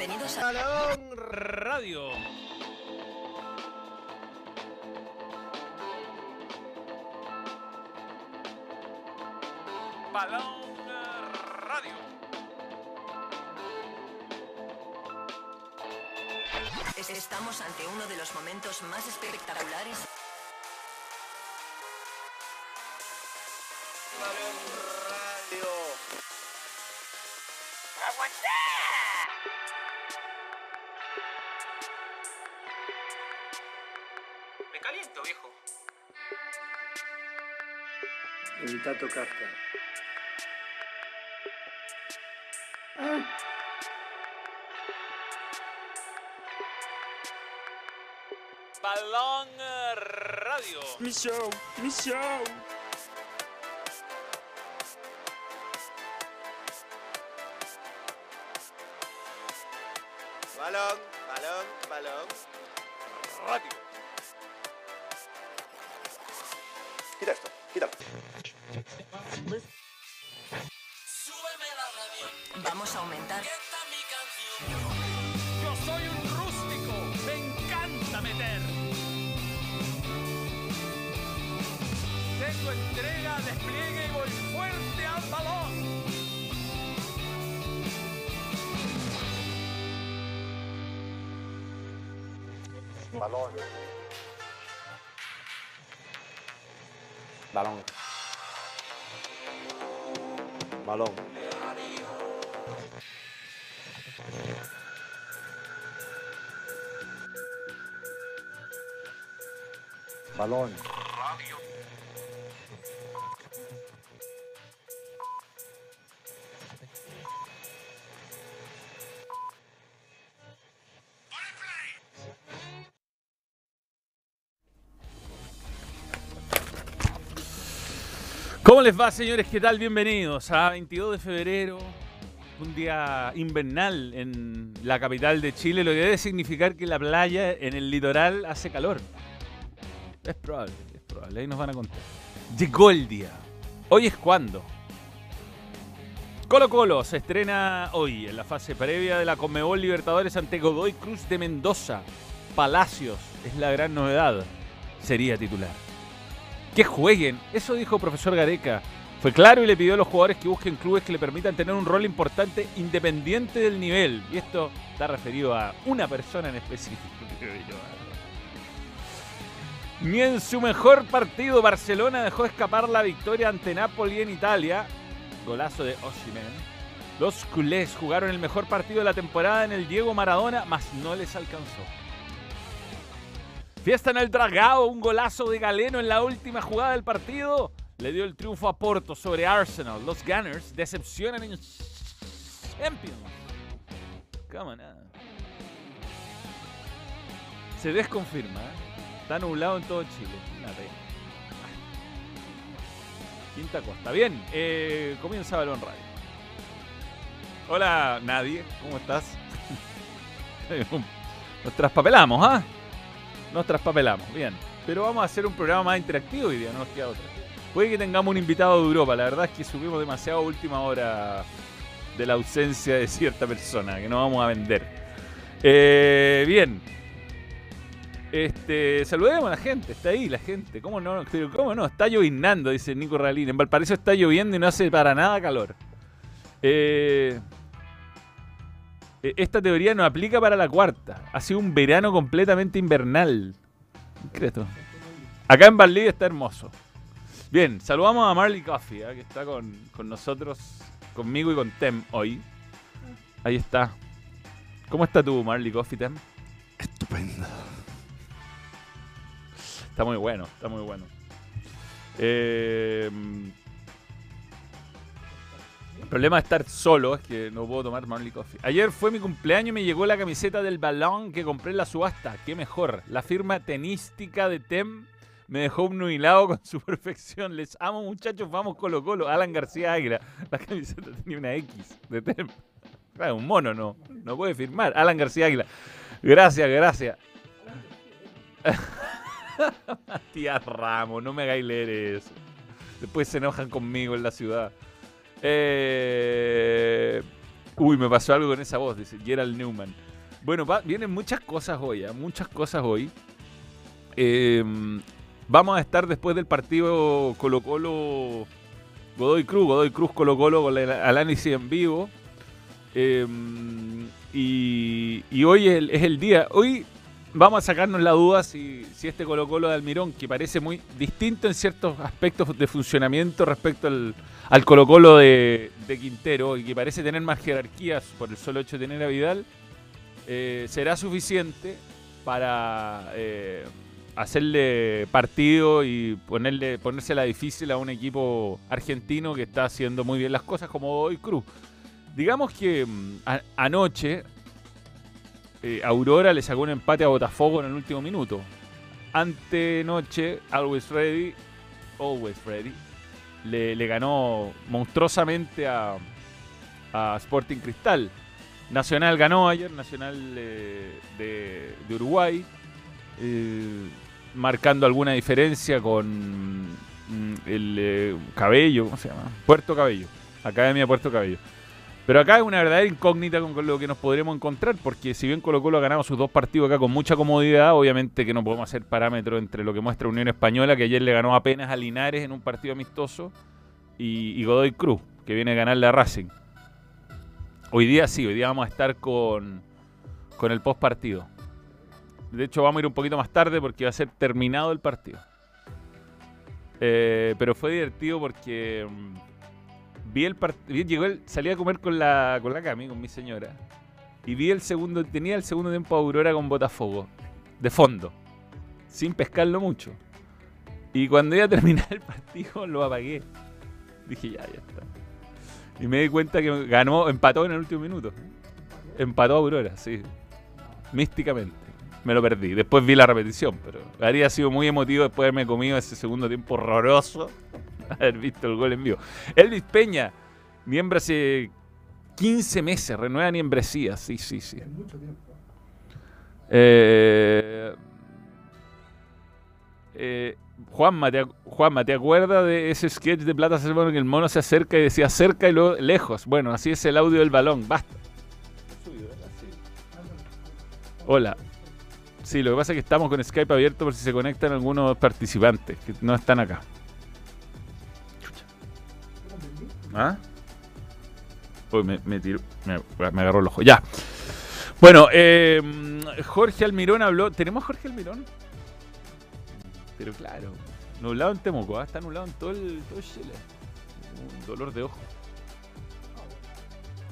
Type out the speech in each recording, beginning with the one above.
Bienvenidos a Radio. Balón Radio. Es- Estamos ante uno de los momentos más espectaculares. Evita tocarte. Balón Radio. Mi show, mi show. Balón, balón, balón. Radio. Quita esto, quítalo. Vamos a aumentar. Yo soy un rústico. Me encanta meter. Tengo entrega, despliegue y voy fuerte al balón. Balón. Balón. Balón. Balón. ¿Cómo les va, señores? ¿Qué tal? Bienvenidos a 22 de febrero, un día invernal en la capital de Chile, lo que debe significar que la playa en el litoral hace calor. Es probable, es probable, ahí nos van a contar. Llegó el día. Hoy es cuando. Colo Colo se estrena hoy en la fase previa de la Conmebol Libertadores ante Godoy Cruz de Mendoza. Palacios es la gran novedad. Sería titular. Que jueguen, eso dijo profesor Gareca. Fue claro y le pidió a los jugadores que busquen clubes que le permitan tener un rol importante independiente del nivel. Y esto está referido a una persona en específico. Ni en su mejor partido Barcelona dejó escapar la victoria ante Napoli en Italia. Golazo de Osimhen. Los culés jugaron el mejor partido de la temporada en el Diego Maradona, mas no les alcanzó. Fiesta en el Dragao, un golazo de Galeno en la última jugada del partido. Le dio el triunfo a Porto sobre Arsenal. Los Gunners decepcionan en Champions. Come on. ah. Se desconfirma. ¿eh? Está nublado en todo Chile. Una pena. Quinta Costa. Bien, eh, comienza Balón Radio. Hola, nadie. ¿Cómo estás? Nos traspapelamos, ¿ah? Nos traspapelamos, bien. Pero vamos a hacer un programa más interactivo hoy día, no nos queda otra. Puede que tengamos un invitado de Europa, la verdad es que subimos demasiado a última hora de la ausencia de cierta persona, que no vamos a vender. Eh, bien. Este, saludemos a la gente, está ahí la gente. ¿Cómo no? ¿Cómo no? Está llovinando, dice Nico Ralín. En Valparaíso está lloviendo y no hace para nada calor. Eh, esta teoría no aplica para la cuarta. Ha sido un verano completamente invernal. ¿Qué crees tú? Acá en Valdivia está hermoso. Bien, saludamos a Marley Coffee, ¿eh? que está con, con nosotros, conmigo y con Tem hoy. Ahí está. ¿Cómo está tú, Marley Coffee, Tem? Estupendo. Está muy bueno, está muy bueno. Eh, problema de estar solo es que no puedo tomar Marley Coffee. Ayer fue mi cumpleaños y me llegó la camiseta del balón que compré en la subasta. Qué mejor. La firma tenística de Tem me dejó obnubilado con su perfección. Les amo, muchachos. Vamos Colo Colo. Alan García Águila. La camiseta tenía una X de Tem. Claro, un mono no. No puede firmar. Alan García Águila. Gracias, gracias. Matías Ramos, no me hagáis leer eso. Después se enojan conmigo en la ciudad. Eh, Uy, me pasó algo con esa voz, dice Gerald Newman. Bueno, vienen muchas cosas hoy, ¿ah? muchas cosas hoy. Eh, vamos a estar después del partido Colo Colo Godoy Cruz, Godoy Cruz Colo Colo con el análisis en vivo. Eh, y, y hoy es el, es el día. Hoy vamos a sacarnos la duda si, si este Colo Colo de Almirón, que parece muy distinto en ciertos aspectos de funcionamiento respecto al, Colo Colo de, de Quintero, y que parece tener más jerarquías por el solo hecho de tener a Vidal, eh, será suficiente para eh, hacerle partido y ponerle ponérsela difícil a un equipo argentino que está haciendo muy bien las cosas como hoy Cruz. Digamos que mm, a- anoche eh, Aurora le sacó un empate a Botafogo en el último minuto. Antenoche, Always Ready, Always Ready, le, le ganó monstruosamente a, a Sporting Cristal. Nacional ganó ayer, Nacional eh, de, de Uruguay, eh, marcando alguna diferencia con mm, el Cabello, ¿cómo se llama? Puerto Cabello, Academia Puerto Cabello. Pero acá es una verdadera incógnita con, lo que nos podremos encontrar, porque si bien Colo Colo ha ganado sus dos partidos acá con mucha comodidad, obviamente que no podemos hacer parámetro entre lo que muestra Unión Española, que ayer le ganó apenas a Linares en un partido amistoso, y, y Godoy Cruz, que viene a ganarle a Racing. Hoy día sí, hoy día vamos a estar con, con el post partido. De hecho, vamos a ir un poquito más tarde porque va a ser terminado el partido. Eh, pero fue divertido porque mm, vi el partido. Llegó el, salí a comer con la, con la Cami, con mi señora. Y vi el segundo, tenía el segundo tiempo de Aurora con Botafogo. De fondo. Sin pescarlo mucho. Y cuando iba a terminar el partido lo apagué. Dije, ya, ya está. Y me di cuenta que ganó, empató en el último minuto. Empató a Aurora, sí. Místicamente. Me lo perdí. Después vi la repetición, pero habría sido muy emotivo después de haberme comido ese segundo tiempo horroroso. Haber visto el gol en vivo. Elvis Peña, miembro hace 15 meses, renueva membresía. Sí, sí, sí. Eh, eh, Juanma, ¿te, Juanma, ¿te acuerdas de ese sketch de Plata Salmón en que el mono se acerca y decía cerca y luego lejos? Bueno, así es el audio del balón. Basta. Hola. Sí, lo que pasa es que estamos con Skype abierto por si se conectan algunos participantes que no están acá. ¿Ah? Uy, me, me me- agarró el ojo. Ya. Bueno, eh, Jorge Almirón habló. ¿Tenemos a Jorge Almirón? Pero claro, nublado en Temuco, ¿ah? está nublado en todo el, todo Chile. Un dolor de ojo.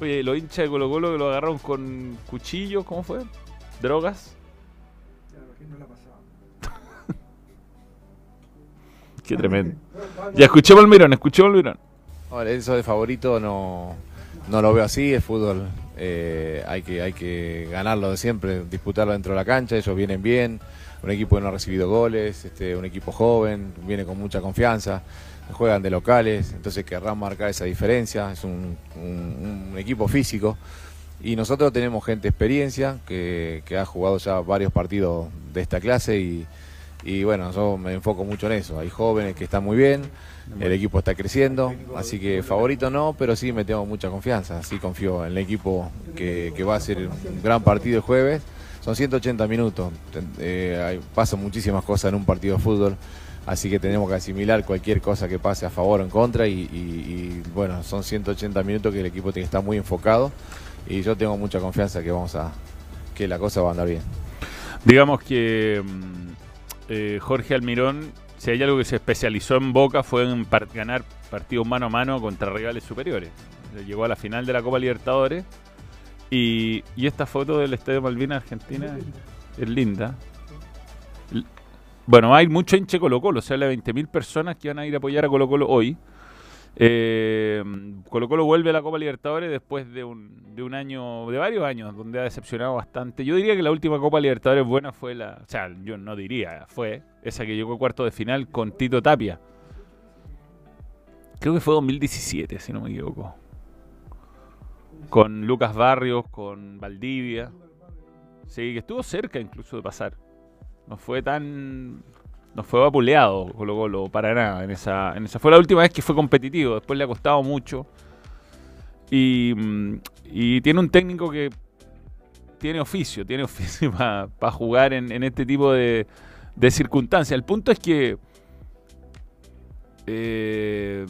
Oye, los hinchas de Colo Colo que lo agarraron con cuchillos, ¿cómo fue? ¿Drogas? Qué tremendo. Ya escuchemos al Mirón, escuchemos al Mirón. Eso de favorito no, no lo veo así, es fútbol. eh, hay, que, hay que ganarlo de siempre, disputarlo dentro de la cancha, ellos vienen bien, un equipo que no ha recibido goles, este, un equipo joven, viene con mucha confianza, juegan de locales, entonces querrán marcar esa diferencia, es un, equipo físico. Y nosotros tenemos gente experiencia que, que ha jugado ya varios partidos de esta clase y, y bueno, yo me enfoco mucho en eso. Hay jóvenes que están muy bien, el equipo está creciendo, así que favorito no, pero sí me tengo mucha confianza. Sí confío en el equipo que, que va a ser un gran partido el jueves. Son 180 minutos, eh, pasan muchísimas cosas en un partido de fútbol, así que tenemos que asimilar cualquier cosa que pase a favor o en contra y, y- y, bueno, son 180 minutos que el equipo tiene que estar muy enfocado y yo tengo mucha confianza que vamos a que la cosa va a andar bien. Digamos que mm, eh, Jorge Almirón, si hay algo que se especializó en Boca fue en par- ganar partidos mano a mano contra rivales superiores. Llegó a la final de la Copa Libertadores y, y esta foto del Estadio Malvinas Argentina es linda. Bueno, hay mucho hinche Colo Colo, se habla de 20.000 personas que van a ir a apoyar a Colo Colo hoy. Eh, Colo vuelve a la Copa Libertadores después de un, de un año, de varios años, donde ha decepcionado bastante. Yo diría que la última Copa Libertadores buena fue la, o sea, yo no diría, fue esa que llegó a cuarto de final con Tito Tapia. Creo que fue 2017, si no me equivoco. Con Lucas Barrios, con Valdivia. Sí, que estuvo cerca incluso de pasar. No fue tan no fue vapuleado Colo Colo para nada en esa, en esa. Fue la última vez que fue competitivo, después le ha costado mucho. Y, mm, y tiene un técnico que tiene oficio, tiene oficio para jugar en, en este tipo de, de circunstancias. El punto es que eh,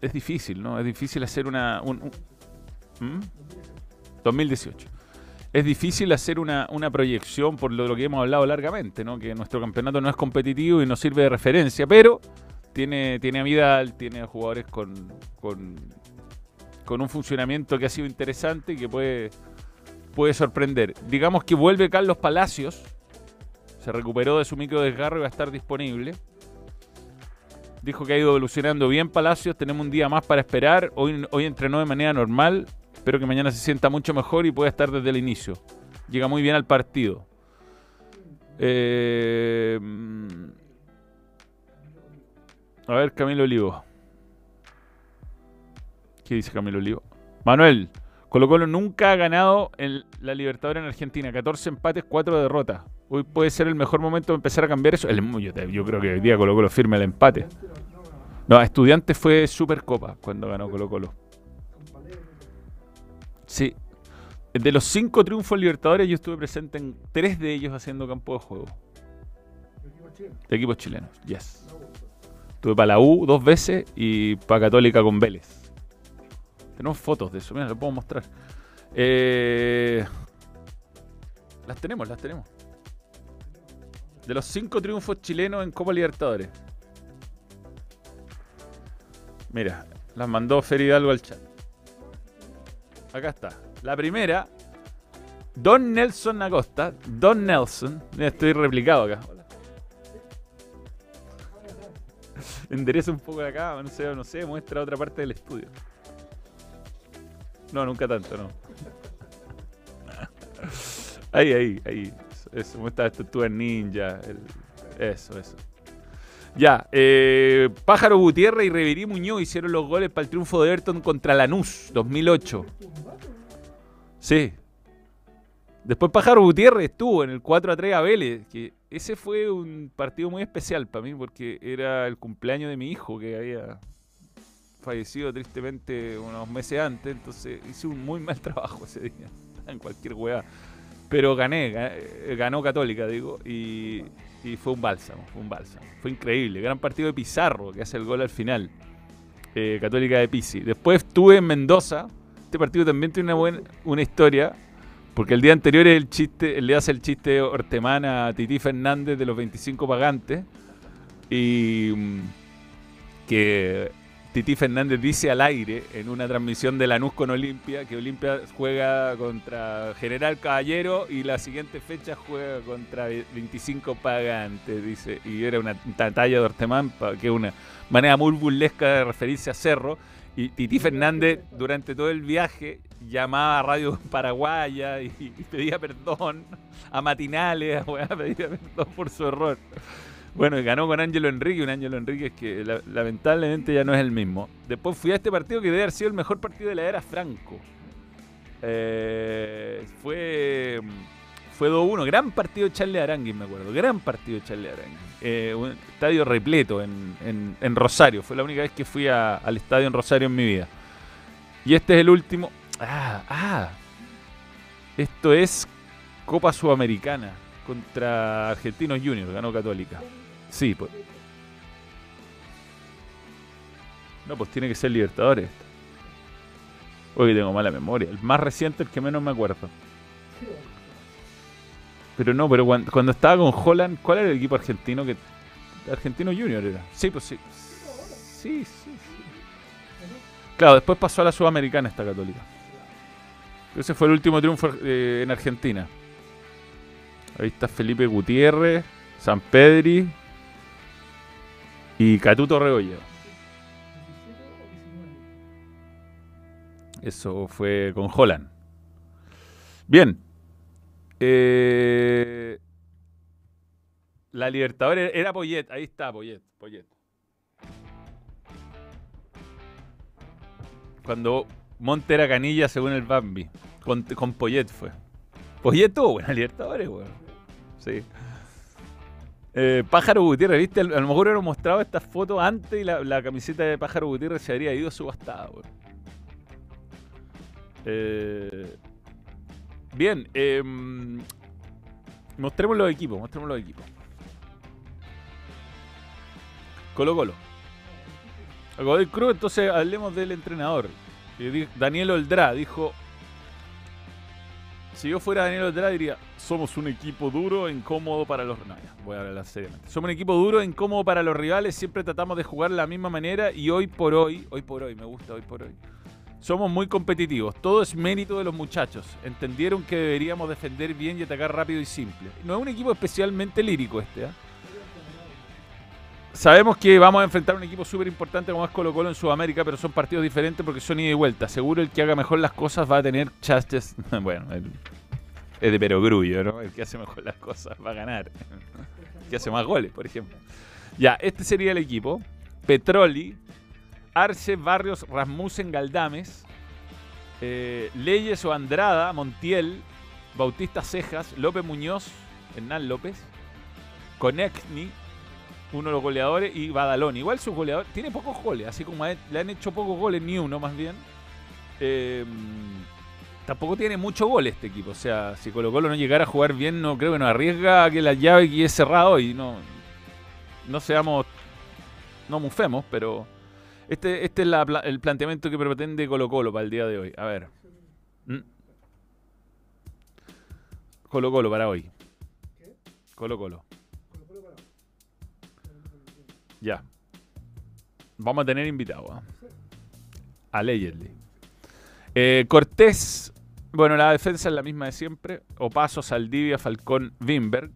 es difícil, ¿no? Es difícil hacer una... un- un- ¿Mm? 2018. Es difícil hacer una, proyección por lo, lo que hemos hablado largamente, ¿no? Que nuestro campeonato no es competitivo y no sirve de referencia, pero tiene, tiene a Vidal, tiene a jugadores con, con, con un funcionamiento que ha sido interesante y que puede, puede sorprender. Digamos que vuelve Carlos Palacios, se recuperó de su micro desgarro y va a estar disponible. Dijo que ha ido evolucionando bien Palacios, tenemos un día más para esperar. Hoy, hoy entrenó de manera normal, espero que mañana se sienta mucho mejor y pueda estar desde el inicio. Llega muy bien al partido. Eh, mm, a ver, Camilo Olivo. ¿Qué dice Camilo Olivo? Manuel, Colo Colo nunca ha ganado en la Libertadores en Argentina. 14 empates, 4 derrotas. Hoy puede ser el mejor momento de empezar a cambiar eso. Yo creo que hoy día Colo Colo firme el empate. No, Estudiantes fue Supercopa cuando ganó Colo Colo. Sí. De los cinco triunfos Libertadores, yo estuve presente en tres de ellos haciendo campo de juego. De equipos chilenos, yes. Estuve para la U dos veces y para Católica con Vélez. Tenemos fotos de eso, mira, lo puedo mostrar. Eh, las tenemos, las tenemos. De los cinco triunfos chilenos en Copa Libertadores. Mira, las mandó Fer Hidalgo al chat. Acá está. La primera, Don Nelson Acosta. Don Nelson. Estoy replicado acá. Endereza un poco de acá, no sé, no sé, muestra otra parte del estudio. No, nunca tanto, no. Ahí, ahí, ahí. Eso, muestra tú en ninja. el- eso, eso. Ya, eh, Pájaro Gutiérrez y Reverí Muñoz hicieron los goles para el triunfo de Everton contra Lanús, 2008. Sí. Después Pájaro Gutiérrez estuvo en el 4 a 3 a Vélez. Que ese fue un partido muy especial para mí porque era el cumpleaños de mi hijo que había fallecido tristemente unos meses antes. Entonces hice un muy mal trabajo ese día. En cualquier weá. Pero gané, ga- ganó Católica, digo, y, y fue un bálsamo, fue un bálsamo. Fue increíble. Gran partido de Pizarro, que hace el gol al final. Eh, Católica de Pisi. Después estuve en Mendoza. Este partido también tiene una buena una historia. Porque el día anterior el chiste, le hace el chiste Ortemán a Titi Fernández de los 25 pagantes. Y mm, que Titi Fernández dice al aire en una transmisión de Lanús con Olimpia que Olimpia juega contra General Caballero y la siguiente fecha juega contra 25 pagantes, dice. Y era una, ta- talla de Ortemán, que es una manera muy burlesca de referirse a Cerro. Y Titi Fernández durante todo el viaje llamaba a Radio Paraguaya y, pedía perdón a matinales, a pedía perdón por su error. Bueno, y ganó con Ángelo Enrique, un Ángelo Enrique que la- lamentablemente ya no es el mismo. Después fui a este partido que debe haber sido el mejor partido de la era Franco. Eh, fue fue 2-1, gran partido de Charlie Aranguis, me acuerdo. Gran partido de Charlie Aranguis. Eh, un estadio repleto en, en- Rosario. Fue la única vez que fui al estadio en Rosario en mi vida. Y este es el último. Ah, ah. Esto es Copa Sudamericana contra Argentinos Juniors, ganó Católica. Sí, pues. No, pues tiene que ser Libertadores. Hoy tengo mala memoria. El más reciente, el que menos me acuerdo. Pero no, pero cuando, cuando estaba con Holland, ¿cuál era el equipo argentino que Argentino Junior era? Sí, pues sí. Sí, sí, sí. Claro, después pasó a la Sudamericana esta Católica. Ese fue el último triunfo eh, en Argentina. Ahí está Felipe Gutiérrez, San Pedri y Catuto Rebolledo. Eso fue con Holland. Bien. Eh, la Libertadores era Poyet. Ahí está, Poyet. Poyet. Cuando Monte era canilla según el Bambi. Con, con Poyet fue. Poyet tuvo buena Libertadores, weón. Sí. Eh, Pájaro Gutiérrez, ¿viste? A lo mejor hubiera mostrado esta foto antes y la, camiseta de Pájaro Gutiérrez se habría ido subastada, weón. Eh, bien, em, mostremos los equipos, mostremos los equipos. Colo Colo. A Godoy Cruz, entonces hablemos del entrenador. Di- Daniel Oldrá dijo, si yo fuera Daniel Oldrá diría, somos un equipo duro e incómodo para los... No, ya, voy a hablar seriamente. Somos un equipo duro e incómodo para los rivales, siempre tratamos de jugar de la misma manera y hoy por hoy, hoy por hoy, me gusta hoy por hoy, somos muy competitivos. Todo es mérito de los muchachos. Entendieron que deberíamos defender bien y atacar rápido y simple. No es un equipo especialmente lírico este, ¿ah? Sabemos que vamos a enfrentar un equipo súper importante como es Colo Colo en Sudamérica, pero son partidos diferentes porque son ida y vuelta. Seguro el que haga mejor las cosas va a tener chances. Bueno, es de perogrullo, ¿no? El que hace mejor las cosas va a ganar. El que hace más goles, por ejemplo. Ya, este sería el equipo. Petroli, Arce, Barrios, Rasmussen, Galdames, eh, Leyes o Andrada, Montiel, Bautista Cejas, López Muñoz, Hernán López, Conecni, uno de los goleadores, y Badalón. Igual su goleador tiene pocos goles, así como le han hecho pocos goles, ni uno más bien. Eh, tampoco tiene mucho gol este equipo. O sea, si Colo Colo no llegara a jugar bien, no creo que nos arriesga a que la llave quede cerrado y no, no seamos, no mufemos, pero este, este es la el planteamiento que pretende Colo Colo para el día de hoy. A ver. Mm. Colo Colo para hoy. Colo Colo. Ya. Vamos a tener invitado. ¿ah? Allegedly. Eh, Cortés. Bueno, la defensa es la misma de siempre. Opaso, Saldivia, Falcón, Wimberg.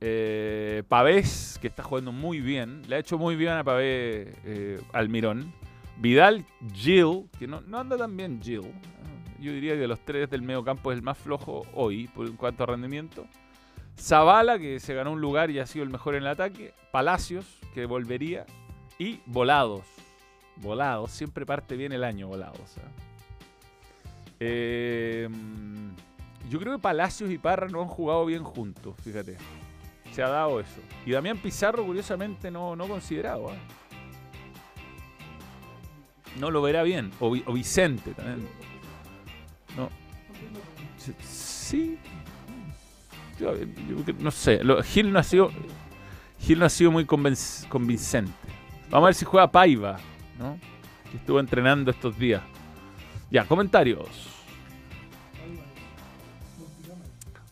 Eh, Pavés, que está jugando muy bien. Le ha hecho muy bien a Pavés eh, Almirón. Vidal, Gil, que no, no anda tan bien Gil. Yo diría que de los tres del medio campo es el más flojo hoy, por en cuanto a rendimiento. Zavala, que se ganó un lugar y ha sido el mejor en el ataque. Palacios, que volvería. Y Volados. Volados, siempre parte bien el año Volados. ¿ah? Eh, yo creo que Palacios y Parra no han jugado bien juntos, fíjate. Se ha dado eso. Y Damián Pizarro, curiosamente, no, no considerado. ¿ah? No lo verá bien. O, o Vicente también. No. Sí. No sé. lo- Gil no ha sido. No ha sido muy convincente. Vamos a ver si juega Paiva, ¿no? Que estuvo entrenando estos días. Ya, comentarios.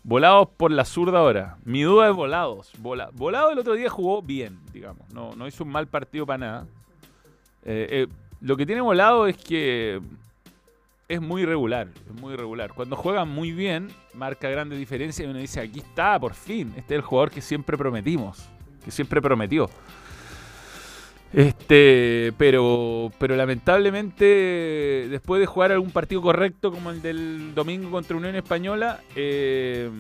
Volados por la zurda ahora. Mi duda es volados. Vola- volado el otro día jugó bien, digamos. No, no hizo un mal partido para nada. Eh, eh, lo que tiene volado es que es muy irregular. Es muy irregular. Cuando juega muy bien, marca grandes diferencias y uno dice, aquí está, por fin. Este es el jugador que siempre prometimos. Que siempre prometió. Este, pero, pero lamentablemente, después de jugar algún partido correcto como el del domingo contra Unión Española, eh,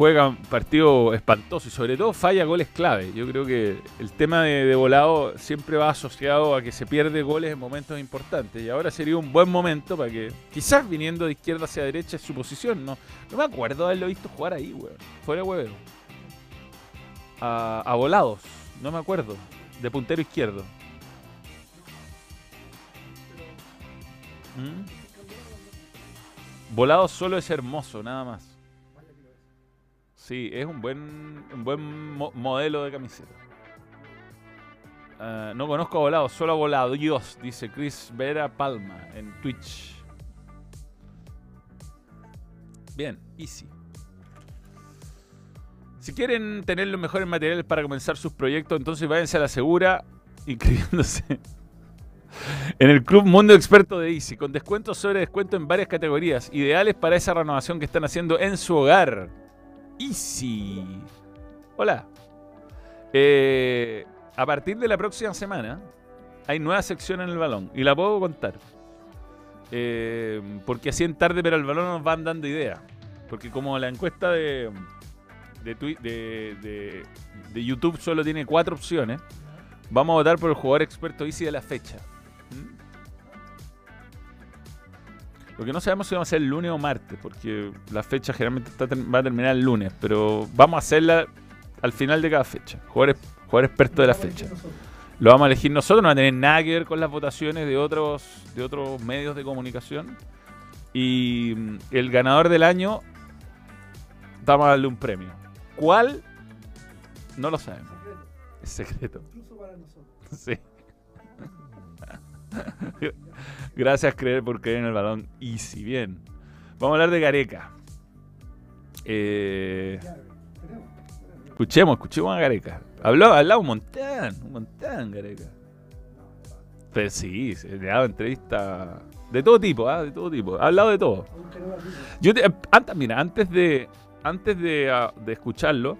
juega partido espantoso y sobre todo falla goles clave. Yo creo que el tema de, volado siempre va asociado a que se pierde goles en momentos importantes y ahora sería un buen momento para que, quizás viniendo de izquierda hacia derecha es su posición, no, no me acuerdo haberlo visto jugar ahí, weón, fuera huevero. A, volados. No me acuerdo. De puntero izquierdo. ¿Mm? Volado solo es hermoso, nada más. Sí, es un buen, un buen mo- modelo de camiseta. Ah, no conozco a Volado, solo a Volado. Dios, dice Chris Vera Palma en Twitch. Bien, easy. Si quieren tener los mejores materiales para comenzar sus proyectos, entonces váyanse a la segura inscribiéndose en el Club Mundo Experto de Easy, con descuentos sobre descuento en varias categorías, ideales para esa renovación que están haciendo en su hogar. Easy. Hola. Eh, a partir de la próxima semana hay nueva sección en el balón y la puedo contar. Eh, porque así en tarde, pero el balón nos van dando ideas. Porque como la encuesta de, de, de, de- de YouTube solo tiene cuatro opciones, vamos a votar por el jugador experto Easy de la fecha. Lo que no sabemos si vamos a hacer el lunes o martes, porque la fecha generalmente está va a terminar el lunes, pero vamos a hacerla al final de cada fecha. Jugador, jugador experto de la fecha. Lo vamos a elegir nosotros, no va a tener nada que ver con las votaciones de otros, de otros medios de comunicación. Y mm, el ganador del año, vamos a darle un premio. ¿Cuál? No lo sabemos. Es secreto. Sí. Gracias, creer por creer en el balón. Y si bien. Vamos a hablar de Gareca. Eh, escuchemos, escuchemos a Gareca. Habló, ha hablado un montón, un montón, Gareca. Pero sí, se le dado entrevista de todo tipo, ¿ah? de todo tipo. Ha hablado de todo. Yo te- antes, mira, antes de antes ah, de escucharlo,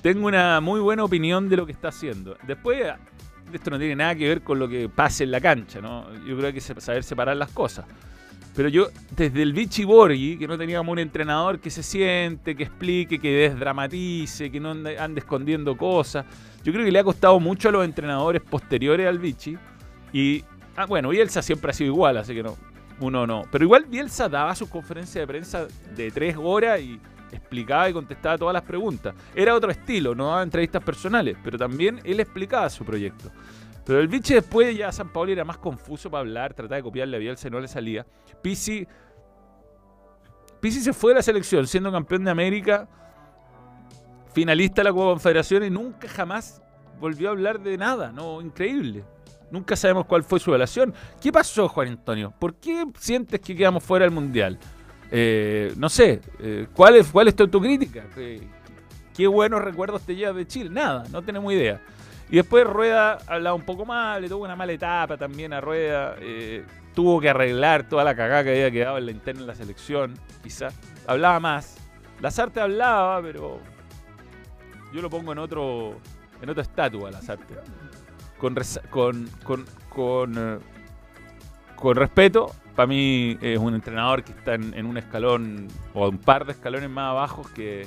tengo una muy buena opinión de lo que está haciendo. Después, esto no tiene nada que ver con lo que pase en la cancha, ¿no? Yo creo que hay que saber separar las cosas. Pero yo, desde el Vichy Borghi, que no teníamos un entrenador que se siente, que explique, que desdramatice, que no ande, ande escondiendo cosas, yo creo que le ha costado mucho a los entrenadores posteriores al Vichy. Y, ah, bueno, Bielsa siempre ha sido igual, así que no, uno no. Pero igual Bielsa daba sus conferencias de prensa de tres horas y explicaba y contestaba todas las preguntas. Era otro estilo, no daba entrevistas personales, pero también él explicaba su proyecto. Pero el Vichy después ya San Paolo era más confuso para hablar, trataba de copiarle a Bielsa y no le salía. Pisi, Pisi se fue de la selección siendo campeón de América, finalista de la Copa Confederación y nunca jamás volvió a hablar de nada, no, increíble. Nunca sabemos cuál fue su relación. ¿Qué pasó, Juan Antonio? ¿Por qué sientes que quedamos fuera del Mundial? Eh, no sé, eh, ¿cuál, es, ¿cuál es tu autocrítica? ¿Qué, qué buenos recuerdos te llevas de Chile? Nada, no tenemos idea. Y después Rueda hablaba un poco mal, le tuvo una mala etapa también a Rueda. eh, tuvo que arreglar toda la cagada que había quedado en la interna de la selección, quizás. Hablaba más. Lazarte hablaba, pero yo lo pongo en otro en otra estatua, Lazarte. Con, con, con, con, eh, con respeto, para mí es un entrenador que está en, un escalón o un par de escalones más abajo que,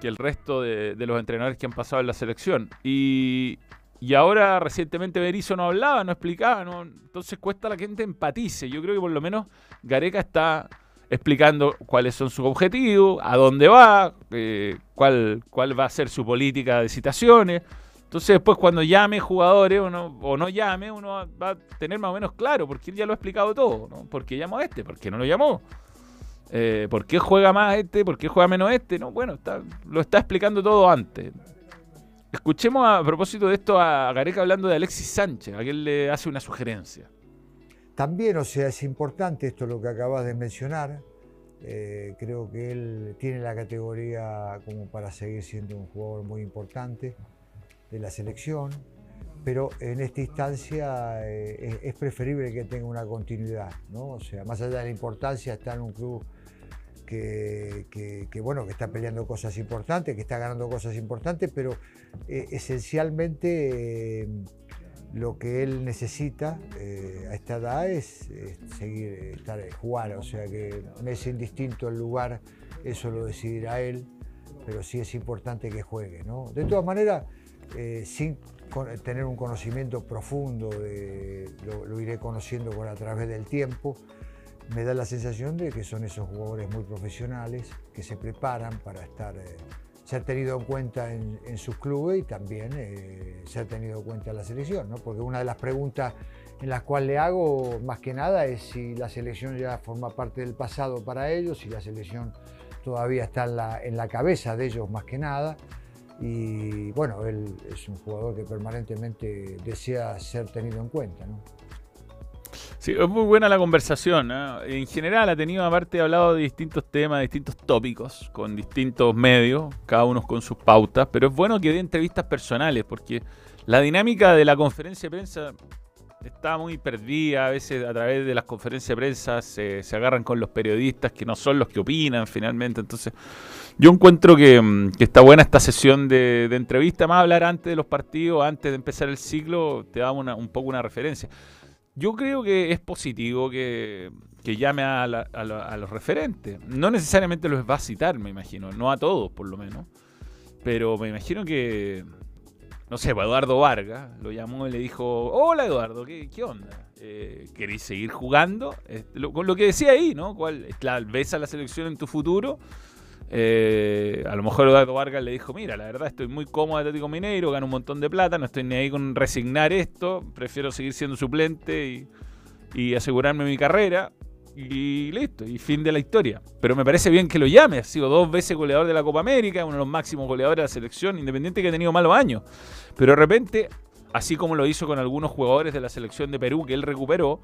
que el resto de, los entrenadores que han pasado en la selección. Y, y ahora recientemente Berizzo no hablaba, no explicaba, no, entonces cuesta la gente empatice. Yo creo que por lo menos Gareca está explicando cuáles son sus objetivos, a dónde va, eh, cuál, cuál va a ser su política de citaciones. Entonces después cuando llame jugadores o no, llame, uno va a tener más o menos claro, porque él ya lo ha explicado todo, ¿no? ¿Por qué llamó a este? ¿Por qué no lo llamó? Eh, ¿Por qué juega más este? ¿Por qué juega menos este? No, bueno, está- lo está explicando todo antes. Escuchemos a, propósito de esto a Gareca hablando de Alexis Sánchez, a él le hace una sugerencia. También, o sea, es importante esto lo que acabas de mencionar. Eh, creo que él tiene la categoría como para seguir siendo un jugador muy importante de la selección, pero en esta instancia eh, es, preferible que tenga una continuidad, ¿no? O sea, más allá de la importancia, está en un club que, que- que, bueno, que está peleando cosas importantes, que está ganando cosas importantes, pero eh, esencialmente eh, lo que él necesita eh, a esta edad es, es seguir, estar, eh, jugar, o sea que me es indistinto el lugar, eso lo decidirá él, pero sí es importante que juegue, ¿no? De todas maneras, eh, sin con- tener un conocimiento profundo, lo, iré conociendo con, a través del tiempo, me da la sensación de que son esos jugadores muy profesionales que se preparan para estar, eh, ser tenido en cuenta en, en sus clubes y también eh, ser tenido en cuenta en la selección, ¿no? Porque una de las preguntas en las cuales le hago más que nada es si la selección ya forma parte del pasado para ellos, si la selección todavía está en la cabeza de ellos más que nada. Y bueno, él es un jugador que permanentemente desea ser tenido en cuenta, ¿no? Sí, es muy buena la conversación. ¿eh? En general ha tenido, aparte, hablado de distintos temas, distintos tópicos, con distintos medios, cada uno con sus pautas, pero es bueno que dé entrevistas personales, porque la dinámica de la conferencia de prensa está muy perdida, a veces a través de las conferencias de prensa se, se agarran con los periodistas que no son los que opinan finalmente, entonces yo encuentro que, mm, que está buena esta sesión de, de entrevista, más hablar antes de los partidos, antes de empezar el ciclo, te da una- un poco una referencia. Yo creo que es positivo que, que llame a, la- a la- a los referentes. No necesariamente los va a citar, me imagino. No a todos, por lo menos. Pero me imagino que, no sé, pues, Eduardo Vargas lo llamó y le dijo, hola Eduardo, ¿qué, qué onda? Eh, ¿Queréis seguir jugando? Eh, lo- con lo que decía ahí, ¿no? ¿Cuál, claro, ¿Ves a la selección en tu futuro? Eh, a lo mejor Eduardo Vargas le dijo, mira, la verdad estoy muy cómodo Atlético Mineiro, gano un montón de plata, no estoy ni ahí con resignar esto, prefiero seguir siendo suplente y, y asegurarme mi carrera. Y listo, y fin de la historia. Pero me parece bien que lo llame, ha sido dos veces goleador de la Copa América, uno de los máximos goleadores de la selección, independiente que ha tenido malos años. Pero de repente, así como lo hizo con algunos jugadores de la selección de Perú que él recuperó,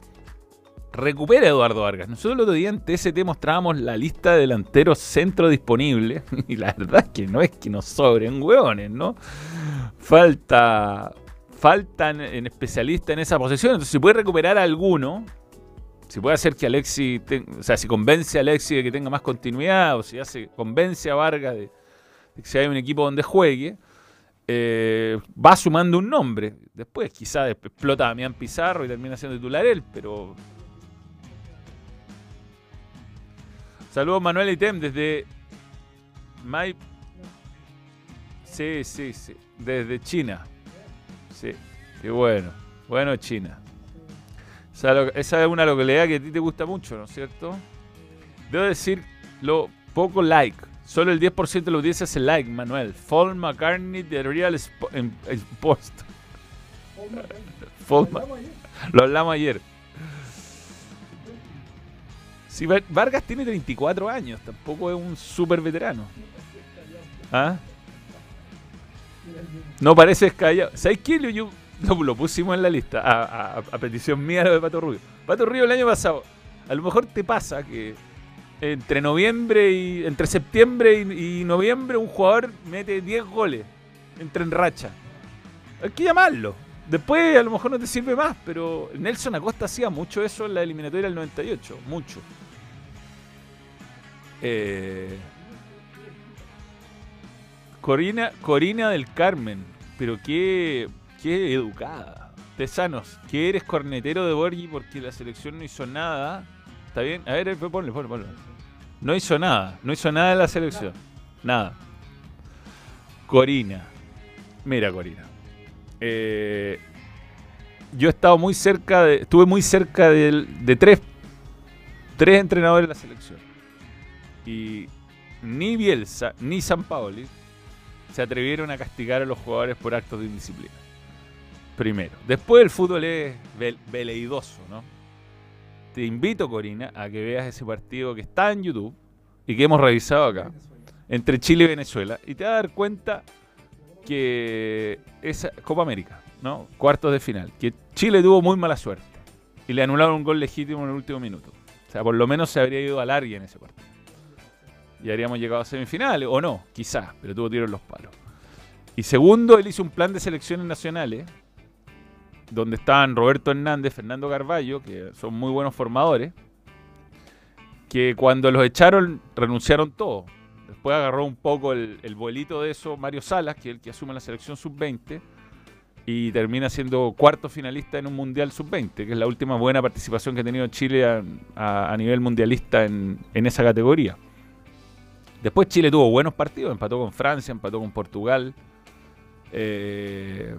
recupera Eduardo Vargas. Nosotros el otro día en TST mostrábamos la lista de delanteros centro disponible. Y la verdad es que no es que nos sobren hueones, ¿no? Falta. Faltan en especialistas en esa posición. Entonces, si puede recuperar a alguno, si puede hacer que Alexi, o sea, si convence a Alexi de que tenga más continuidad, o si hace, convence a Vargas de, que si hay un equipo donde juegue, eh, va sumando un nombre. Después quizá explota a Damián Pizarro y termina siendo titular él, pero... Saludos Manuel Item desde... Mai... Sí, sí, sí. Desde China. Sí, qué bueno. Bueno, China. Esa, es una localidad que a ti te gusta mucho, ¿no es cierto? Debo decir lo poco like. Solo el 10% de la audiencia hace like, Manuel. Paul McCartney de Real en Post. Paul Ma- lo hablamos ayer. Si Va- Vargas tiene 34 años, tampoco es un súper veterano. ¿Ah? No parece escallado. ¿Sabes qué? Yo, yo- lo, pusimos en la lista a petición mía lo de Pato Rubio. Pato Rubio el año pasado, a lo mejor te pasa que entre noviembre y entre septiembre y, y noviembre un jugador mete 10 goles, entra en racha. Hay que llamarlo. Después a lo mejor no te sirve más, pero Nelson Acosta hacía mucho eso en la eliminatoria del 98, mucho. Eh, Corina, Corina del Carmen, pero qué, qué educada. Tesanos, que eres cornetero de Borghi porque la selección no hizo nada. ¿Está bien? A ver, ponle, ponle, ponle. No hizo nada, no hizo nada en la selección. Nada. Corina. Mira, Corina. Eh, yo he muy cerca de. Estuve muy cerca de, tres, tres entrenadores de la selección. Y ni Bielsa ni San Paoli se atrevieron a castigar a los jugadores por actos de indisciplina. Primero. Después el fútbol es vel- veleidoso, ¿no? Te invito, Corina, a que veas ese partido que está en YouTube y que hemos revisado acá, entre Chile y Venezuela, y te vas a dar cuenta que esa Copa América, ¿no? Cuartos de final, que Chile tuvo muy mala suerte y le anularon un gol legítimo en el último minuto. O sea, por lo menos se habría ido a largue en ese partido. Y habríamos llegado a semifinales, o no, quizás, pero tuvo tiro en los palos. Y segundo, él hizo un plan de selecciones nacionales donde estaban Roberto Hernández, Fernando Carballo, que son muy buenos formadores, que cuando los echaron renunciaron todos. Después agarró un poco el, el vuelito de eso Mario Salas, que es el que asume la selección sub-20, y termina siendo cuarto finalista en un Mundial sub-20, que es la última buena participación que ha tenido Chile a, nivel mundialista en, esa categoría. Después Chile tuvo buenos partidos, empató con Francia, empató con Portugal. eh,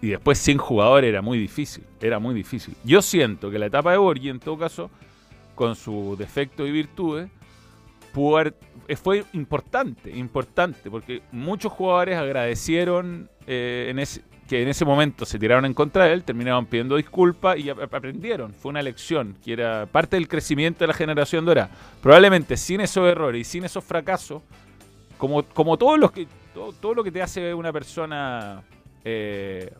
y después sin jugador era muy difícil, era muy difícil. Yo siento que la etapa de Borghi, en todo caso, con sus defectos y virtudes, pudo fue importante, importante, porque muchos jugadores agradecieron eh, que en ese momento se tiraron en contra de él, terminaron pidiendo disculpas y ap- aprendieron. Fue una lección que era parte del crecimiento de la generación dorada. Probablemente sin esos errores y sin esos fracasos, como, como todos los que, todo, todo lo que te hace una persona, eh,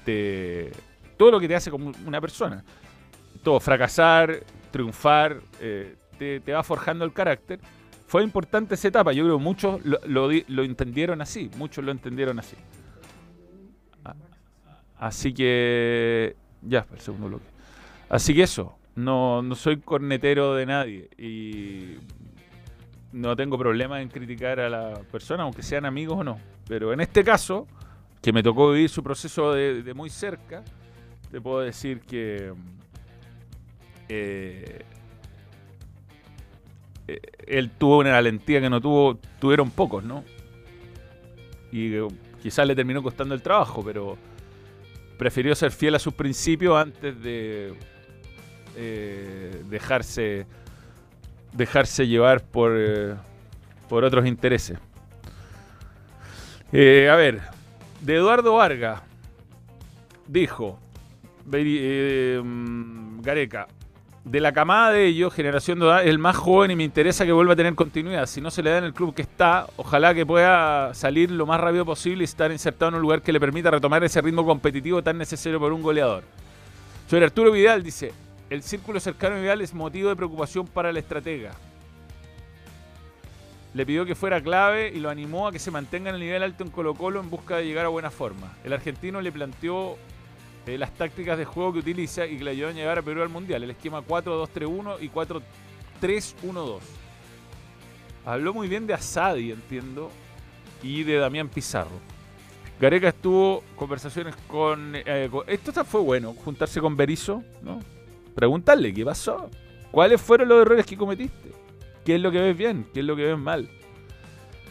este, todo lo que te hace como una persona, todo, fracasar, triunfar, eh, te, va forjando el carácter. Fue importante esa etapa, yo creo que muchos lo, lo di- lo entendieron así, muchos lo entendieron así. A- Así que, ya, el segundo bloque. Así que eso, no, no soy cornetero de nadie y no tengo problema en criticar a la persona, aunque sean amigos o no. Pero en este caso, que me tocó vivir su proceso de, muy cerca, te puedo decir que eh, él tuvo una valentía que no tuvo, tuvieron pocos, ¿no? Y eh, quizás le terminó costando el trabajo, pero prefirió ser fiel a sus principios antes de eh, dejarse dejarse llevar por, eh, por otros intereses. Eh, a ver, de Eduardo Vargas dijo, eh, mm, Gareca, de la camada de ellos, generación de edad, el más joven y me interesa que vuelva a tener continuidad. Si no se le da en el club que está, ojalá que pueda salir lo más rápido posible y estar insertado en un lugar que le permita retomar ese ritmo competitivo tan necesario por un goleador. Sobre Arturo Vidal dice, el círculo cercano a Vidal es motivo de preocupación para el estratega. Le pidió que fuera clave y lo animó a que se mantenga en el nivel alto en Colo Colo en busca de llegar a buena forma. El argentino le planteó eh, las tácticas de juego que utiliza y que le ayudaron a llegar a Perú al Mundial. El esquema 4-2-3-1 y 4-3-1-2. Habló muy bien de Asadi, entiendo, y de Damián Pizarro. Gareca estuvo conversaciones con, eh, con- Esto fue bueno, juntarse con Berizzo, ¿no? Preguntarle qué pasó. ¿Cuáles fueron los errores que cometiste? ¿Qué es lo que ves bien? ¿Qué es lo que ves mal?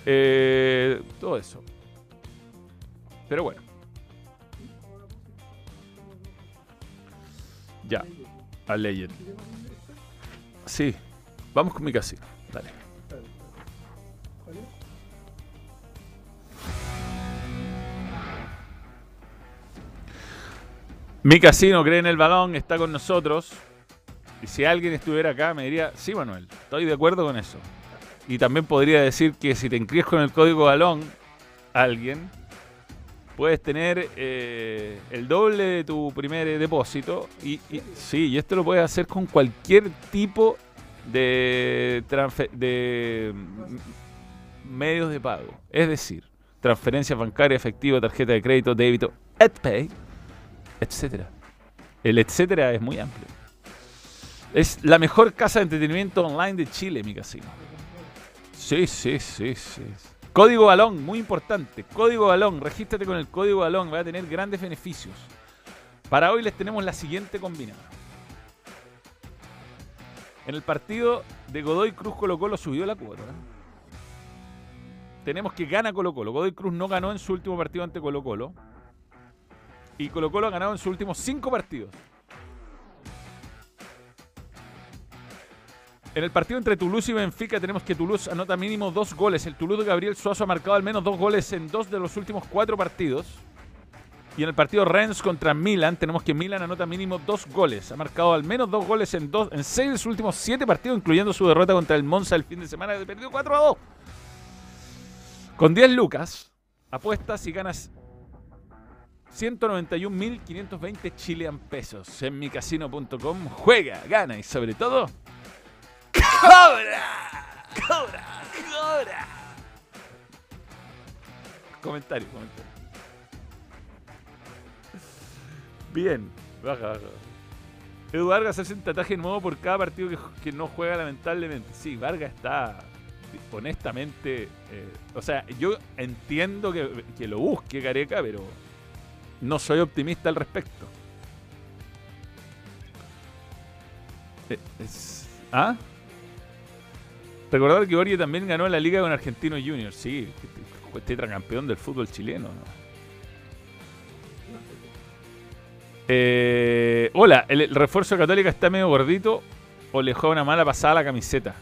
Eh, todo eso. Pero bueno. Ya. A Legend. Sí. Vamos con mi casino. Dale. Mi casino cree en el balón, está con nosotros. Y si alguien estuviera acá, me diría, sí, Manuel, estoy de acuerdo con eso. Y también podría decir que si te inscribes con el código balón, alguien, puedes tener eh, el doble de tu primer eh, depósito. Y, y- sí, y esto lo puedes hacer con cualquier tipo de, medios de pago. Es decir, transferencias bancarias, efectivo, tarjeta de crédito, débito, EdPay, etcétera. El etcétera es muy amplio. Es la mejor casa de entretenimiento online de Chile, mi casino. Sí, sí, sí, sí. Código balón, muy importante. Código balón, regístrate con el código balón, va a tener grandes beneficios. Para hoy les tenemos la siguiente combinada. En el partido de Godoy Cruz Colo Colo subió la cuota. Tenemos que gana Colo Colo. Godoy Cruz no ganó en su último partido ante Colo Colo. Y Colo Colo ha ganado en sus últimos cinco partidos. En el partido entre Toulouse y Benfica tenemos que Toulouse anota mínimo dos goles. El Toulouse de Gabriel Suazo ha marcado al menos dos goles en dos de los últimos cuatro partidos. Y en el partido Rennes contra Milan tenemos que Milan anota mínimo dos goles. Ha marcado al menos dos goles en, dos, en seis de sus últimos siete partidos, incluyendo su derrota contra el Monza el fin de semana que perdió 4 a 2. Con 10 lucas, apuestas y ganas 191.520 chilean pesos en micasino.com. Juega, gana y sobre todo ¡Cobra! ¡Cobra! ¡Cobra! Comentario, comentario. Bien, baja, baja. Edu Vargas hace un tatuaje nuevo por cada partido que, no juega, lamentablemente. Sí, Vargas está, honestamente, eh, o sea, yo entiendo que, que lo busque Careca, pero no soy optimista al respecto. Eh, es- ¿Ah? Recordar que Borges también ganó la liga con Argentino Junior, sí, tetracampeón del fútbol chileno. ¿no? Eh, hola, ¿el, el refuerzo de Católica está medio gordito o le juega una mala pasada a la camiseta?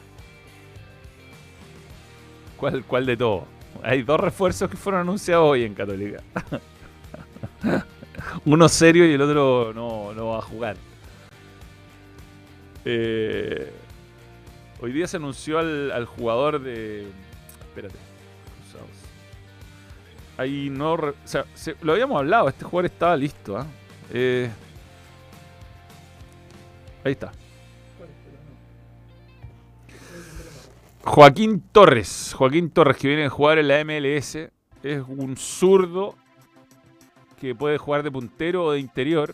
¿Cuál, ¿Cuál de todo? Hay dos refuerzos que fueron anunciados hoy en Católica. Uno serio y el otro no, no va a jugar. Eh, hoy día se anunció al, jugador de. Espérate. Ahí no. o sea, se- lo habíamos hablado, este jugador estaba listo. ¿ah? Eh, ahí está. Joaquín Torres. Joaquín Torres, que viene a jugar en la MLS. Es un zurdo que puede jugar de puntero o de interior.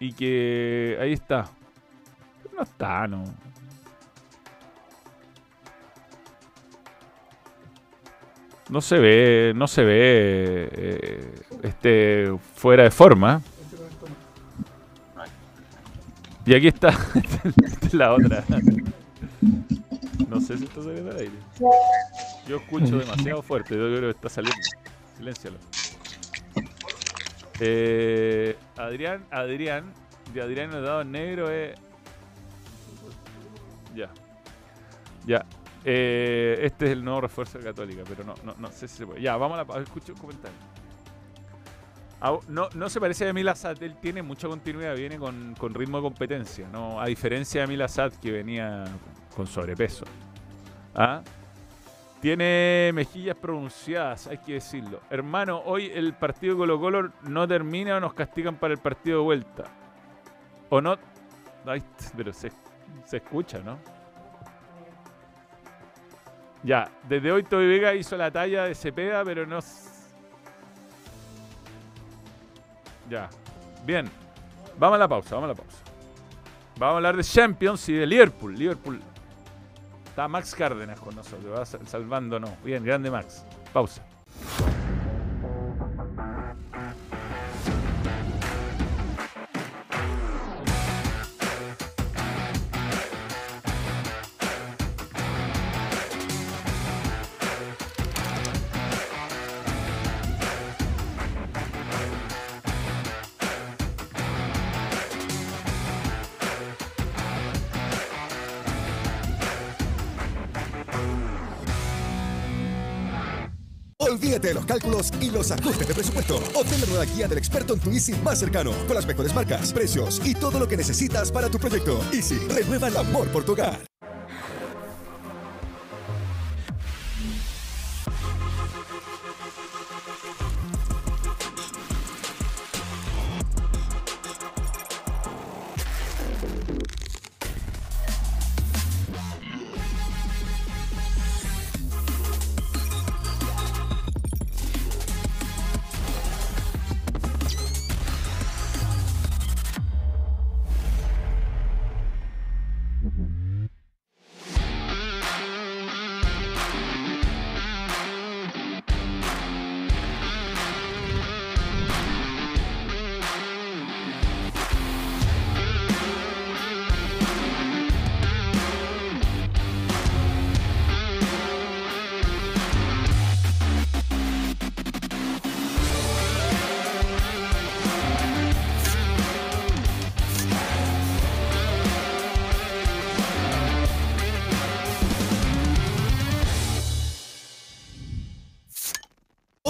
Y que ahí está. No está, no. No se ve, no se ve eh, este fuera de forma. Y aquí está, la otra. No sé si está saliendo al aire. Yo escucho demasiado fuerte, yo creo que está saliendo. Siléncialo. Eh, Adrián, Adrián, de Adrián dado en negro es. Ya. Ya. Eh, este es el nuevo refuerzo de Católica, pero no, no, no sé si se puede. Ya, vamos a la. a ver, Escucha un comentario. Ah, no, no se parece a Emil Azad, él tiene mucha continuidad, viene con, con ritmo de competencia, ¿no? A diferencia de Emil Azad que venía con sobrepeso. ¿Ah? Tiene mejillas pronunciadas, hay que decirlo. Hermano, hoy el partido Colo Colo no termina o nos castigan para el partido de vuelta. O no. Pero se, se escucha, ¿no? Ya, desde hoy Toby Vega hizo la talla de Cepeda, pero no. Ya, bien. Vamos a la pausa, vamos a la pausa. Vamos a hablar de Champions y de Liverpool. Liverpool. Está Max Cárdenas con nosotros, va sal- salvándonos. Bien, grande Max. Pausa. Los ajustes de presupuesto. Obtén la nueva guía del experto en tu Easy más cercano, con las mejores marcas, precios y todo lo que necesitas para tu proyecto. Easy, renueva el amor por tu hogar.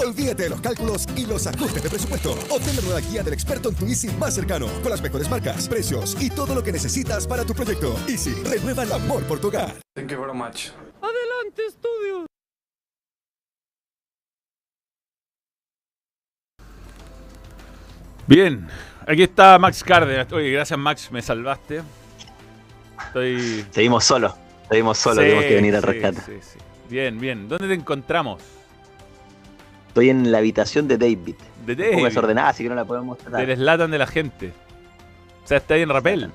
Olvídate de los cálculos y los ajustes de presupuesto. Obtén la nueva guía del experto en tu Easy más cercano, con las mejores marcas, precios y todo lo que necesitas para tu proyecto. Easy, renueva el amor por tu hogar. Thank you very much. Adelante, estudio. Bien, aquí está Max Cárdenas. Oye, gracias Max, me salvaste. Estoy. Seguimos solos. Seguimos solos, Sí, tenemos que venir al sí, rescate. sí, sí. Bien, bien. ¿Dónde te encontramos? Estoy en la habitación de David. De Un poco David, desordenada, así que no la podemos mostrar. del Slatan de la gente. O sea, está ahí en Rapel.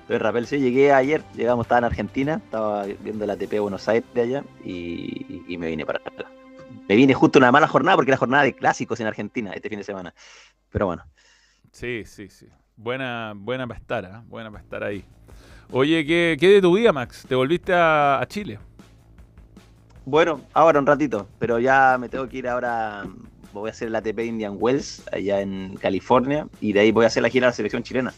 Estoy en Rapel, sí, llegué ayer, llegamos, estaba en Argentina, estaba viendo la ATP Buenos Aires de allá y, y me vine para acá. Me vine justo una mala jornada porque era jornada de clásicos en Argentina este fin de semana. Pero bueno, Sí, sí, sí. Buena, buena para estar, ¿ah? Buena para estar ahí. Oye, ¿qué, qué de tu vida, Max? ¿Te volviste a, a Chile? Bueno, ahora un ratito, pero ya me tengo que ir ahora, voy a hacer el ATP Indian Wells allá en California y de ahí voy a hacer la gira de la selección chilena.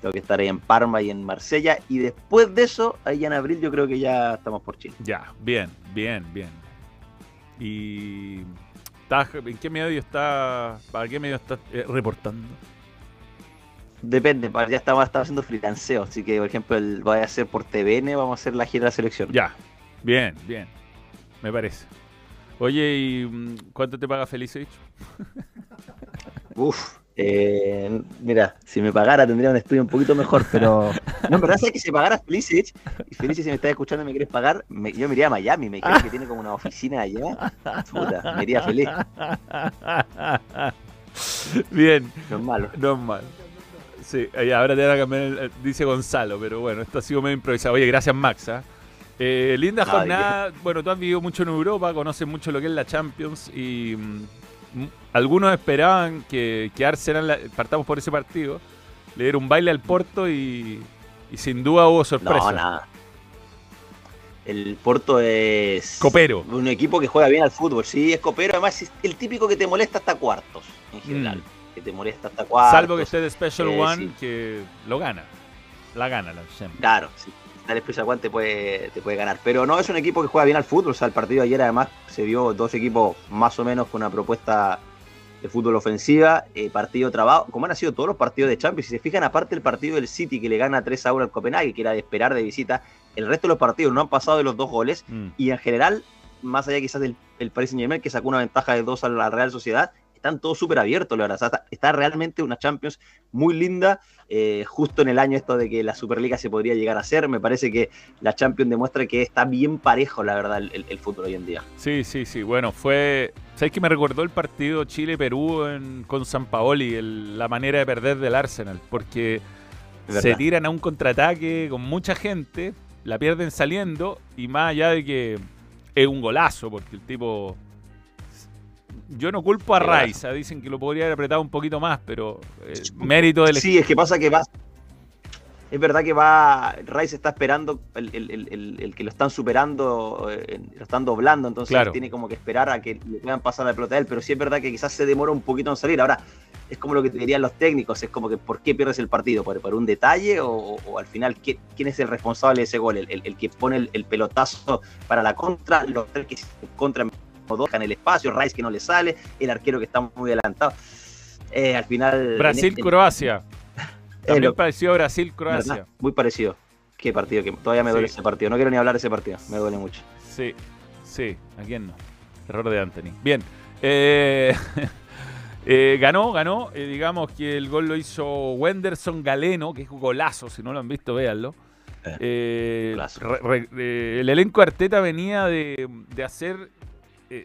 Tengo que estar ahí en Parma y en Marsella y después de eso, ahí en abril yo creo que ya estamos por Chile. Ya, bien, bien, bien. ¿Y en qué medio estás, para qué medio estás eh, reportando? Depende, ya estamos, estamos haciendo freelanceo, así que por ejemplo el, voy a hacer por TVN, vamos a hacer la gira de la selección. Ya, bien, bien. Me parece. Oye, ¿y mm, cuánto te paga Felicevich? Uf, eh, mira, si me pagara tendría un estudio un poquito mejor, pero no, en verdad sabes que si pagara Felicich, y Felicich si me estás escuchando y me quieres pagar, me- yo me iría a Miami, me dijeron que tiene como una oficina allá, puta, me iría feliz, bien, no es malo. no es mal. Sí, ahora te van a cambiar, el- dice Gonzalo, pero bueno, esto ha sido medio improvisado. Oye, gracias Max. ¿ah? Eh, linda No, ¿de jornada. Bueno, tú has vivido mucho en Europa, conoces mucho lo que es la Champions y mm, mm, algunos esperaban que, que Arsenal, la- partamos por ese partido, le diera un baile al Porto y, y sin duda hubo sorpresa. No, nada. El Porto es Copero. un equipo que juega bien al fútbol, sí, es copero, además es el típico que te molesta hasta cuartos, en general, Mm. que te molesta hasta cuartos. Salvo que esté de Special eh, One, sí. que lo gana. La gana la Champions. Claro, sí. El Express One te puede, te puede ganar. Pero no es un equipo que juega bien al fútbol. O sea, el partido de ayer además se vio dos equipos más o menos con una propuesta de fútbol ofensiva, eh, partido trabajo, como han sido todos los partidos de Champions. Si se fijan, aparte del partido del City que le gana 3 a 1 al Copenhague, que era de esperar de visita, el resto de los partidos no han pasado de los dos goles. Mm. Y en general, más allá quizás del el Paris Saint Germain, que sacó una ventaja de 2 a la Real Sociedad, están todos súper abiertos, la verdad. O sea, está, realmente una Champions muy linda, eh, justo en el año esto de que la Superliga se podría llegar a hacer. Me parece que la Champions demuestra que está bien parejo, la verdad, el, el fútbol hoy en día. Sí, sí, sí. Bueno, fue. ¿Sabes que me recordó el partido Chile-Perú con San Paoli? el- la manera de perder del Arsenal. Porque se tiran a un contraataque con mucha gente, la pierden saliendo y más allá de que es un golazo, porque el tipo. Yo no culpo a. Raiza, dicen que lo podría haber apretado un poquito más, pero eh, mérito del Sí, es que pasa que va. Es verdad que va. Rice está esperando el, el- el- que lo están superando, eh, lo están doblando, entonces Claro. tiene como que esperar a que le puedan pasar la pelota a él. Pero sí es verdad que quizás se demora un poquito en salir. Ahora, es como lo que te dirían los técnicos: es como que ¿por qué pierdes el partido? ¿Por, por un detalle? O, al final, ¿qué- ¿quién es el responsable de ese gol? ¿El, el- el que pone el, el pelotazo para la contra? ¿Los tres que se contra dos en el espacio? ¿Rice que no le sale? ¿El arquero que está muy adelantado? Eh, al final. este- Brasil-Croacia. Eh, También pareció Brasil-Croacia. Muy parecido. Qué partido, que todavía me duele Sí. ese partido. No quiero ni hablar de ese partido, me duele mucho. Sí, sí, ¿a quién no? Error de Anthony. Bien. eh, eh, ganó, ganó. eh, digamos que el gol lo hizo Wenderson Galeno, que es un golazo. Si no lo han visto, véanlo. Re- re- el elenco Arteta venía de, de hacer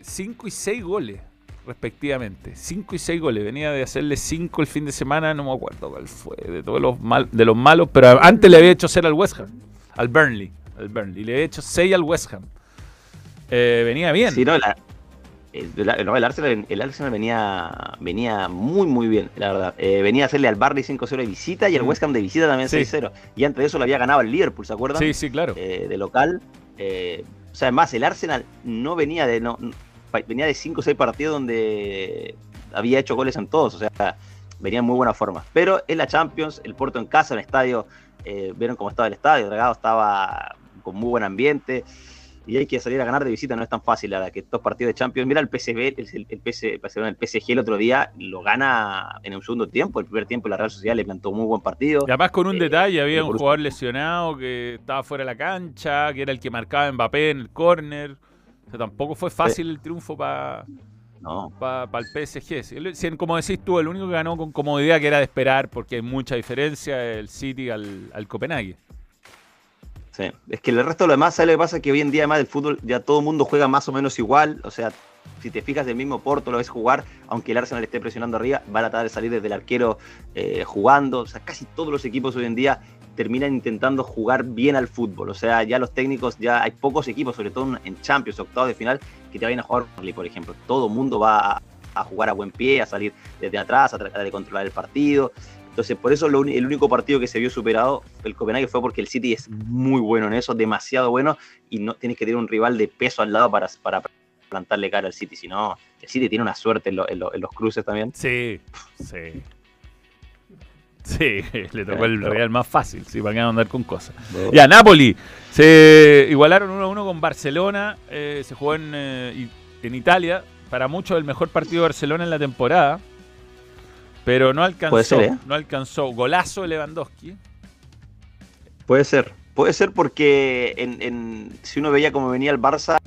5 y 6 goles, respectivamente. 5 y 6 goles. Venía de hacerle 5 el fin de semana, no me acuerdo cuál fue, de todos los, mal, de los malos, pero antes le había hecho 0 al West Ham, al Burnley. Al Burnley. Le había hecho 6 al West Ham. Eh, venía bien. Sí, no, la- no, el Arsenal, el Arsenal venía, venía muy, muy bien, la verdad. Eh, venía a hacerle al Barley 5-0 de visita y al Mm. West Ham de visita también Sí. 6-0. Y antes de eso lo había ganado el Liverpool, ¿se acuerdan? Sí, sí, claro. Eh, de local. O sea, además, el Arsenal no venía de. No, venía de 5 o 6 partidos donde había hecho goles en todos. O sea, venía en muy buena forma. Pero en la Champions, el Porto en casa, en el estadio, eh, vieron cómo estaba el estadio. Dragado estaba con muy buen ambiente. Y hay que salir a ganar de visita, no es tan fácil, verdad, que estos partidos de Champions. Mira el PSV, el, el, Barcelona, el PSG el otro día lo gana en un segundo tiempo. El primer tiempo la Real Sociedad le plantó muy buen partido. Y además con un Eh, detalle, había un jugador lesionado que estaba fuera de la cancha, que era el que marcaba Mbappé en el córner. O sea, tampoco fue fácil el triunfo para No, el PSG. Si el- si, como decís tú, el único que ganó con comodidad que era de esperar, porque hay mucha diferencia, el City al, al Copenhague. Sí, es que el resto de lo demás, ¿sabes lo que pasa? Que hoy en día, además del fútbol, ya todo el mundo juega más o menos igual. O sea, si te fijas del mismo Porto, lo ves jugar, aunque el Arsenal esté presionando arriba, van a tratar de salir desde el arquero eh, jugando. O sea, casi todos los equipos hoy en día terminan intentando jugar bien al fútbol. O sea, ya los técnicos, ya hay pocos equipos, sobre todo en Champions, octavos de final, que te vayan a jugar, por ejemplo. Todo mundo va a, a jugar a buen pie, a salir desde atrás, a tratar de controlar el partido. Entonces, por eso lo el único partido que se vio superado el Copenhague fue porque el City es muy bueno en eso, demasiado bueno, y no tienes que tener un rival de peso al lado para, para plantarle cara al City. Si no, el City tiene una suerte en, lo- en lo- en los cruces también. Sí, sí. Sí, le tocó el Real más fácil, sí, para que no andar con cosas. Ya, Napoli. Se igualaron 1-1 con Barcelona. eh, se jugó en, eh, en Italia. Para muchos el mejor partido de Barcelona en la temporada. Pero no alcanzó. Ser, ¿eh? No alcanzó. Golazo Lewandowski. Puede ser. Puede ser porque en, en- si uno veía cómo venía el Barça,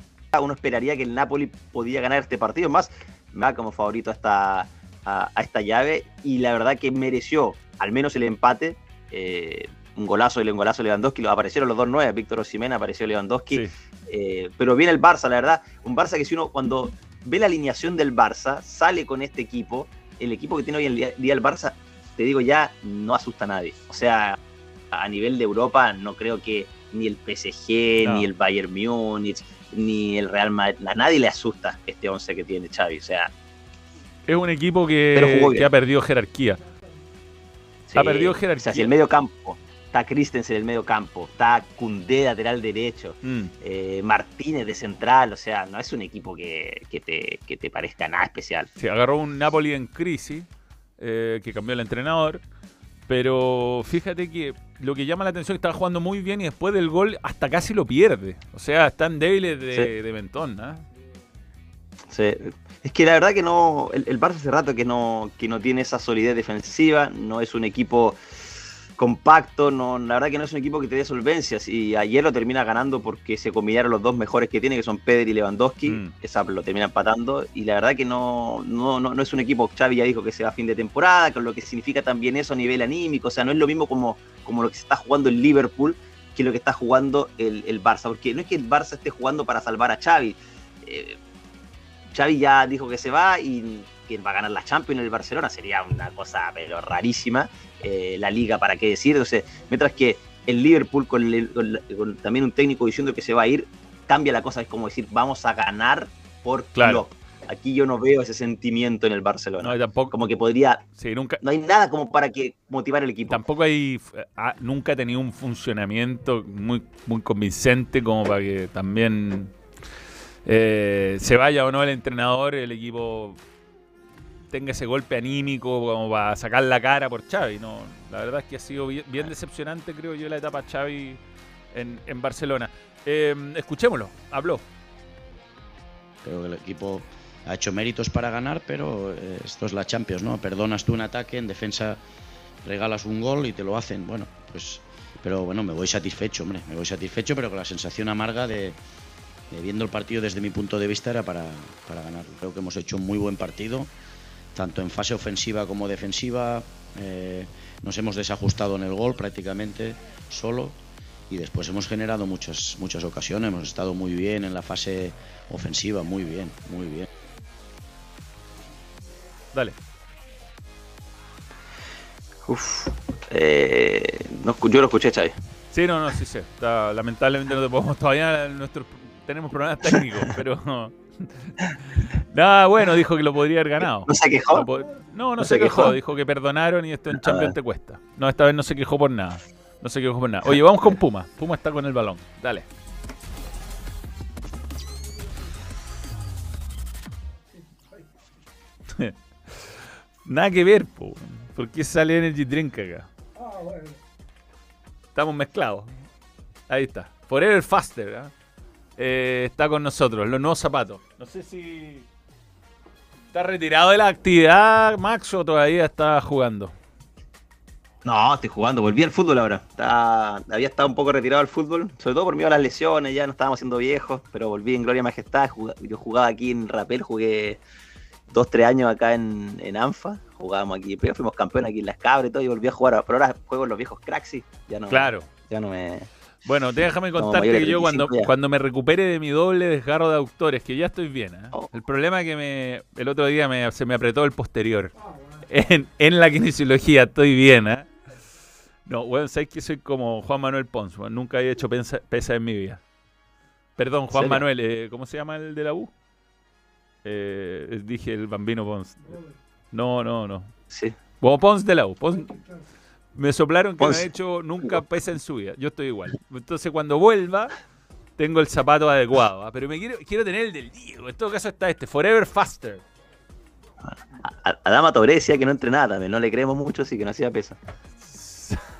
uno esperaría que el Napoli podía ganar este partido. Más, me da como favorito a esta, a, a esta llave y la verdad que mereció al menos el empate. eh, un golazo y un golazo Lewandowski. Aparecieron los dos nueve. Víctor Osimena apareció Lewandowski. Sí. Eh, pero viene el Barça, la verdad. Un Barça que si uno cuando ve la alineación del Barça, sale con este equipo, el equipo que tiene hoy en día el Barça, te digo ya, no asusta a nadie. O sea, a nivel de Europa, no creo que ni el PSG, No. ni el Bayern Múnich, ni el Real Madrid, a nadie le asusta este 11 que tiene Xavi. O sea, Es un equipo que, ha perdido jerarquía. sí, Ha perdido O sea, jerarquía. si el medio campo, está Christensen en el medio campo, está Cundé lateral derecho, Mm. eh, Martínez de central, o sea, no es un equipo que, que te, que te parezca nada especial. Sí, agarró un Napoli en crisis, eh, que cambió el entrenador. Pero fíjate que lo que llama la atención es que estaba jugando muy bien y después del gol hasta casi lo pierde. O sea, están débiles de, Sí. de mentón. ¿ah? Sí. Es que la verdad que no. El, el Barça hace rato que no, que no tiene esa solidez defensiva. No es un equipo compacto. No, la verdad que no es un equipo que te dé solvencias. Y ayer lo termina ganando porque se combinaron los dos mejores que tiene, que son Pedri y Lewandowski. Mm. Esa lo termina empatando. Y la verdad que no, no, no, no es un equipo. Xavi ya dijo que se va a fin de temporada, con lo que significa también eso a nivel anímico. O sea, no es lo mismo como, como lo que se está jugando el Liverpool que lo que está jugando el, el Barça. Porque no es que el Barça esté jugando para salvar a Xavi. Eh, Xavi ya dijo que se va y que va a ganar la Champions en el Barcelona. Sería una cosa pero rarísima. Eh, la liga, ¿para qué decir? Entonces, mientras que el Liverpool con, el- con la- con también un técnico diciendo que se va a ir, cambia la cosa. Es como decir, vamos a ganar por Claro. Klopp. Aquí yo no veo ese sentimiento en el Barcelona. No, tampoco, Como que podría... sí, nunca, No hay nada como para que motivar el equipo. tampoco hay. ah, nunca ha tenido un funcionamiento muy, muy convincente como para que también eh, se vaya o no el entrenador, el equipo tenga ese golpe anímico como para sacar la cara por Xavi. No, la verdad es que ha sido bien, bien decepcionante, creo yo, la etapa Xavi en, en Barcelona. Eh, escuchémoslo, habló. Creo que el equipo ha hecho méritos para ganar, pero eh, esto es la Champions, ¿no? Perdonas tú un ataque, en defensa regalas un gol y te lo hacen. Bueno, pues. Pero bueno, me voy satisfecho, hombre. Me voy satisfecho, pero con la sensación amarga de, de viendo el partido desde mi punto de vista era para, para ganar. Creo que hemos hecho un muy buen partido, tanto en fase ofensiva como defensiva. Eh, nos hemos desajustado en el gol prácticamente solo y después hemos generado muchas muchas ocasiones. Hemos estado muy bien en la fase ofensiva, muy bien, muy bien. Dale. Uf. Eh, no yo lo escuché, Xavi. Sí, no, no, sí sé. Está- lamentablemente no te podemos todavía nuestros tenemos problemas técnicos, pero nada bueno, dijo que lo podría haber ganado. ¿No se quejó? No, no, ¿No se, se quejó? quejó? dijo que perdonaron y esto en Champions Ah. te cuesta. No, esta vez no se quejó por nada. No se quejó por nada. Oye, vamos con Puma. Puma está con el balón. Dale. Nada que ver, po. ¿Por qué sale Energy Drink acá? Estamos mezclados. Ahí está. Forever Faster. ¿ah? Eh, está con nosotros. Los nuevos zapatos. No sé si está retirado de la actividad, Max, o todavía está jugando. No, estoy jugando, volví al fútbol ahora. Está- había estado un poco retirado del fútbol, sobre todo por miedo a las lesiones, ya no estábamos siendo viejos, pero volví en Gloria y Majestad. Yo jugaba aquí en Rapel, jugué dos, tres años acá en, en ANFA, jugábamos aquí, pero fuimos campeones aquí en Las Cabras y todo, y volví a jugar, pero ahora juego en los viejos cracks, ya no, Claro. ya no me... Bueno, déjame contarte que yo cuando, 35 ya. cuando me recupere de mi doble desgarro de aductores, que ya estoy bien, ¿eh? Oh. el problema es que me, el otro día me- se me apretó el posterior. En, en la kinesiología estoy bien, ¿eh? No, bueno, sabes que soy como Juan Manuel Pons, nunca había hecho pensa- pesa en mi vida. Perdón, Juan serio? Manuel, eh, ¿cómo se llama el de la U? Eh, dije el bambino Pons. No, no, no. Sí. Como Pons de la U. Pons- me soplaron que no Pons. ha hecho nunca pesa en su vida. Yo estoy igual. Entonces cuando vuelva, tengo el zapato adecuado. ¿ah? Pero me quiero, quiero tener el del Diego. En todo caso está este, Forever Faster. A- Adama Touré decía que no entrenaba también, no le creemos mucho, así que no hacía peso.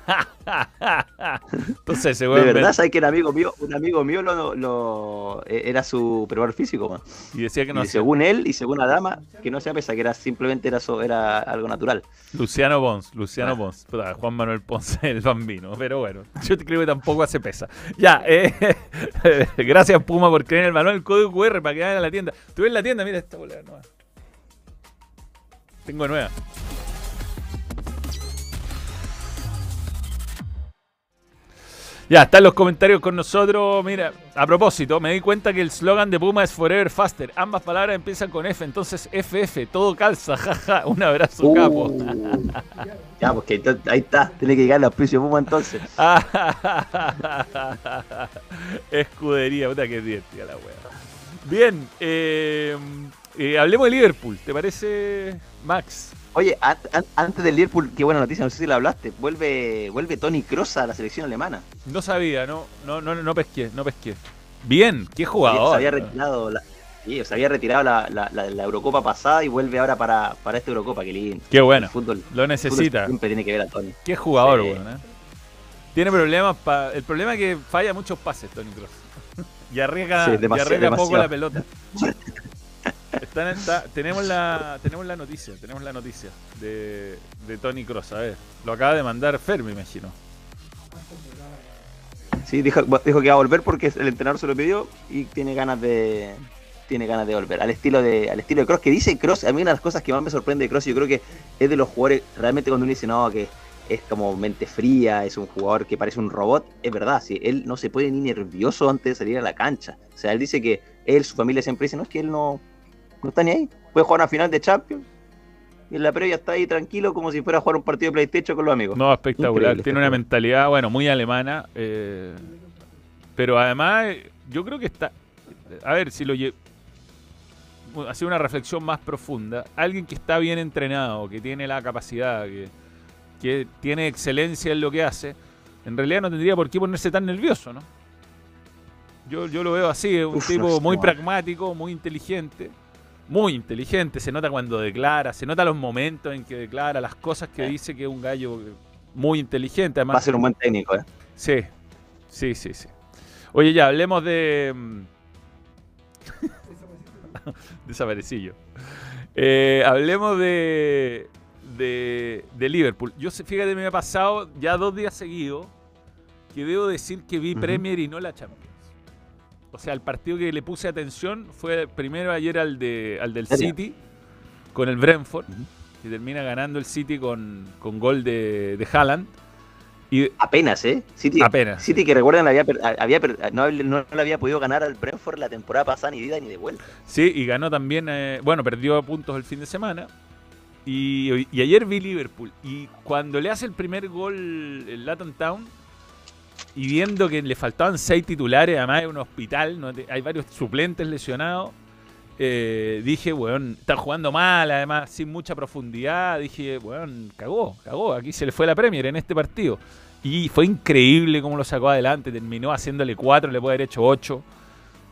Entonces se De vuelve verdad, ¿sabes que un amigo mío, un amigo mío lo, lo- eh, era su preparador físico, man. y decía que no y hacía. según él y según Adama, que no hacía pesa, que era simplemente era, so- era algo natural. Luciano Pons, Luciano Ah. Pons. Juan Manuel Pons, el bambino. Pero bueno, yo te creo que tampoco hace pesa. Ya, eh, gracias Puma por creer en el manual, el código QR para que vayan a la tienda. Estuve en la tienda, mira esta bolera nueva. Tengo nueva. Ya, están los comentarios con nosotros. Mira, a propósito, me di cuenta que el slogan de Puma es Forever Faster. Ambas palabras empiezan con F, entonces FF, todo calza, jaja. Un abrazo, Uh. capo. Ya, porque ahí está- ahí está, tiene que llegar el auspicio Puma entonces. Escudería, puta que divertida la wea. Bien, eh, eh, hablemos de Liverpool, ¿te parece, Max? Oye, an- an- antes del Liverpool, qué buena noticia, no sé si la hablaste, vuelve, vuelve Tony Kroos a la selección alemana. No sabía, no, no, no, no pesqué, no pesqué. Bien, qué Se jugador. había retirado la, Sí, sea, había retirado la, la- la- la Eurocopa pasada y vuelve ahora para, para esta Eurocopa, qué lindo. Qué bueno. El fútbol, Lo el fútbol necesita. siempre tiene que ver a Tony. Qué jugador, weón. ¿eh? Tiene problemas. pa- el problema es que falla muchos pases, Tony Cross. y arriesga, Sí, y arriesga poco la pelota. Tenemos, la, tenemos la noticia, tenemos la noticia de, de Tony Cross. A ver, lo acaba de mandar Fer, me imagino. Sí, dijo, dijo que va a volver porque el entrenador se lo pidió y tiene ganas de tiene ganas de volver al estilo de al estilo de Cross que dice Cross a mí una de las cosas que más me sorprende de Cross yo creo que es de los jugadores realmente cuando uno dice no que es como mente fría es un jugador que parece un robot es verdad sí, él no se pone ni nervioso antes de salir a la cancha o sea él dice que él su familia siempre dice no es que él no no está ni ahí puede jugar una final de Champions y en la previa está ahí tranquilo como si fuera a jugar un partido de PlayStation con los amigos No, espectacular. Increíble, Tiene una mentalidad, bueno, muy alemana. eh, pero además, yo creo que está. A ver, si lo lle- hacer una reflexión más profunda. Alguien que está bien entrenado, que tiene la capacidad, que, que tiene excelencia en lo que hace, en realidad no tendría por qué ponerse tan nervioso, ¿no? Yo, yo lo veo así, es un Uf, tipo no muy no. pragmático, muy inteligente. Muy inteligente, se nota cuando declara, se nota los momentos en que declara, las cosas que dice que es un gallo muy inteligente. Además, va a ser un buen técnico ¿eh? Sí, sí, sí, sí. Oye, ya, hablemos de... mm, Desaparecillo. Eh, hablemos de, de, de Liverpool. Yo, fíjate, me ha pasado ya dos días seguidos que debo decir que vi. Premier y no la Champions. O sea, el partido que le puse atención fue primero ayer al, de, al del. City con el Brentford, que termina ganando el City con, con gol de, de Haaland. Y Apenas, ¿eh? City, Apenas, City que recuerdan, había, había no, no le había podido ganar al Brentford la temporada pasada ni de ida ni de vuelta. Sí, y ganó también, eh, bueno, perdió puntos el fin de semana. Y, y ayer vi Liverpool. Y cuando le hace el primer gol el Latin Town, y viendo que le faltaban seis titulares, además es un hospital, hay varios suplentes lesionados, eh, dije, weón, están jugando mal, además sin mucha profundidad. Dije, weón, cagó, cagó, aquí se le fue la Premier en este partido. Y fue increíble cómo lo sacó adelante, terminó haciéndole cuatro, le puede haber hecho ocho.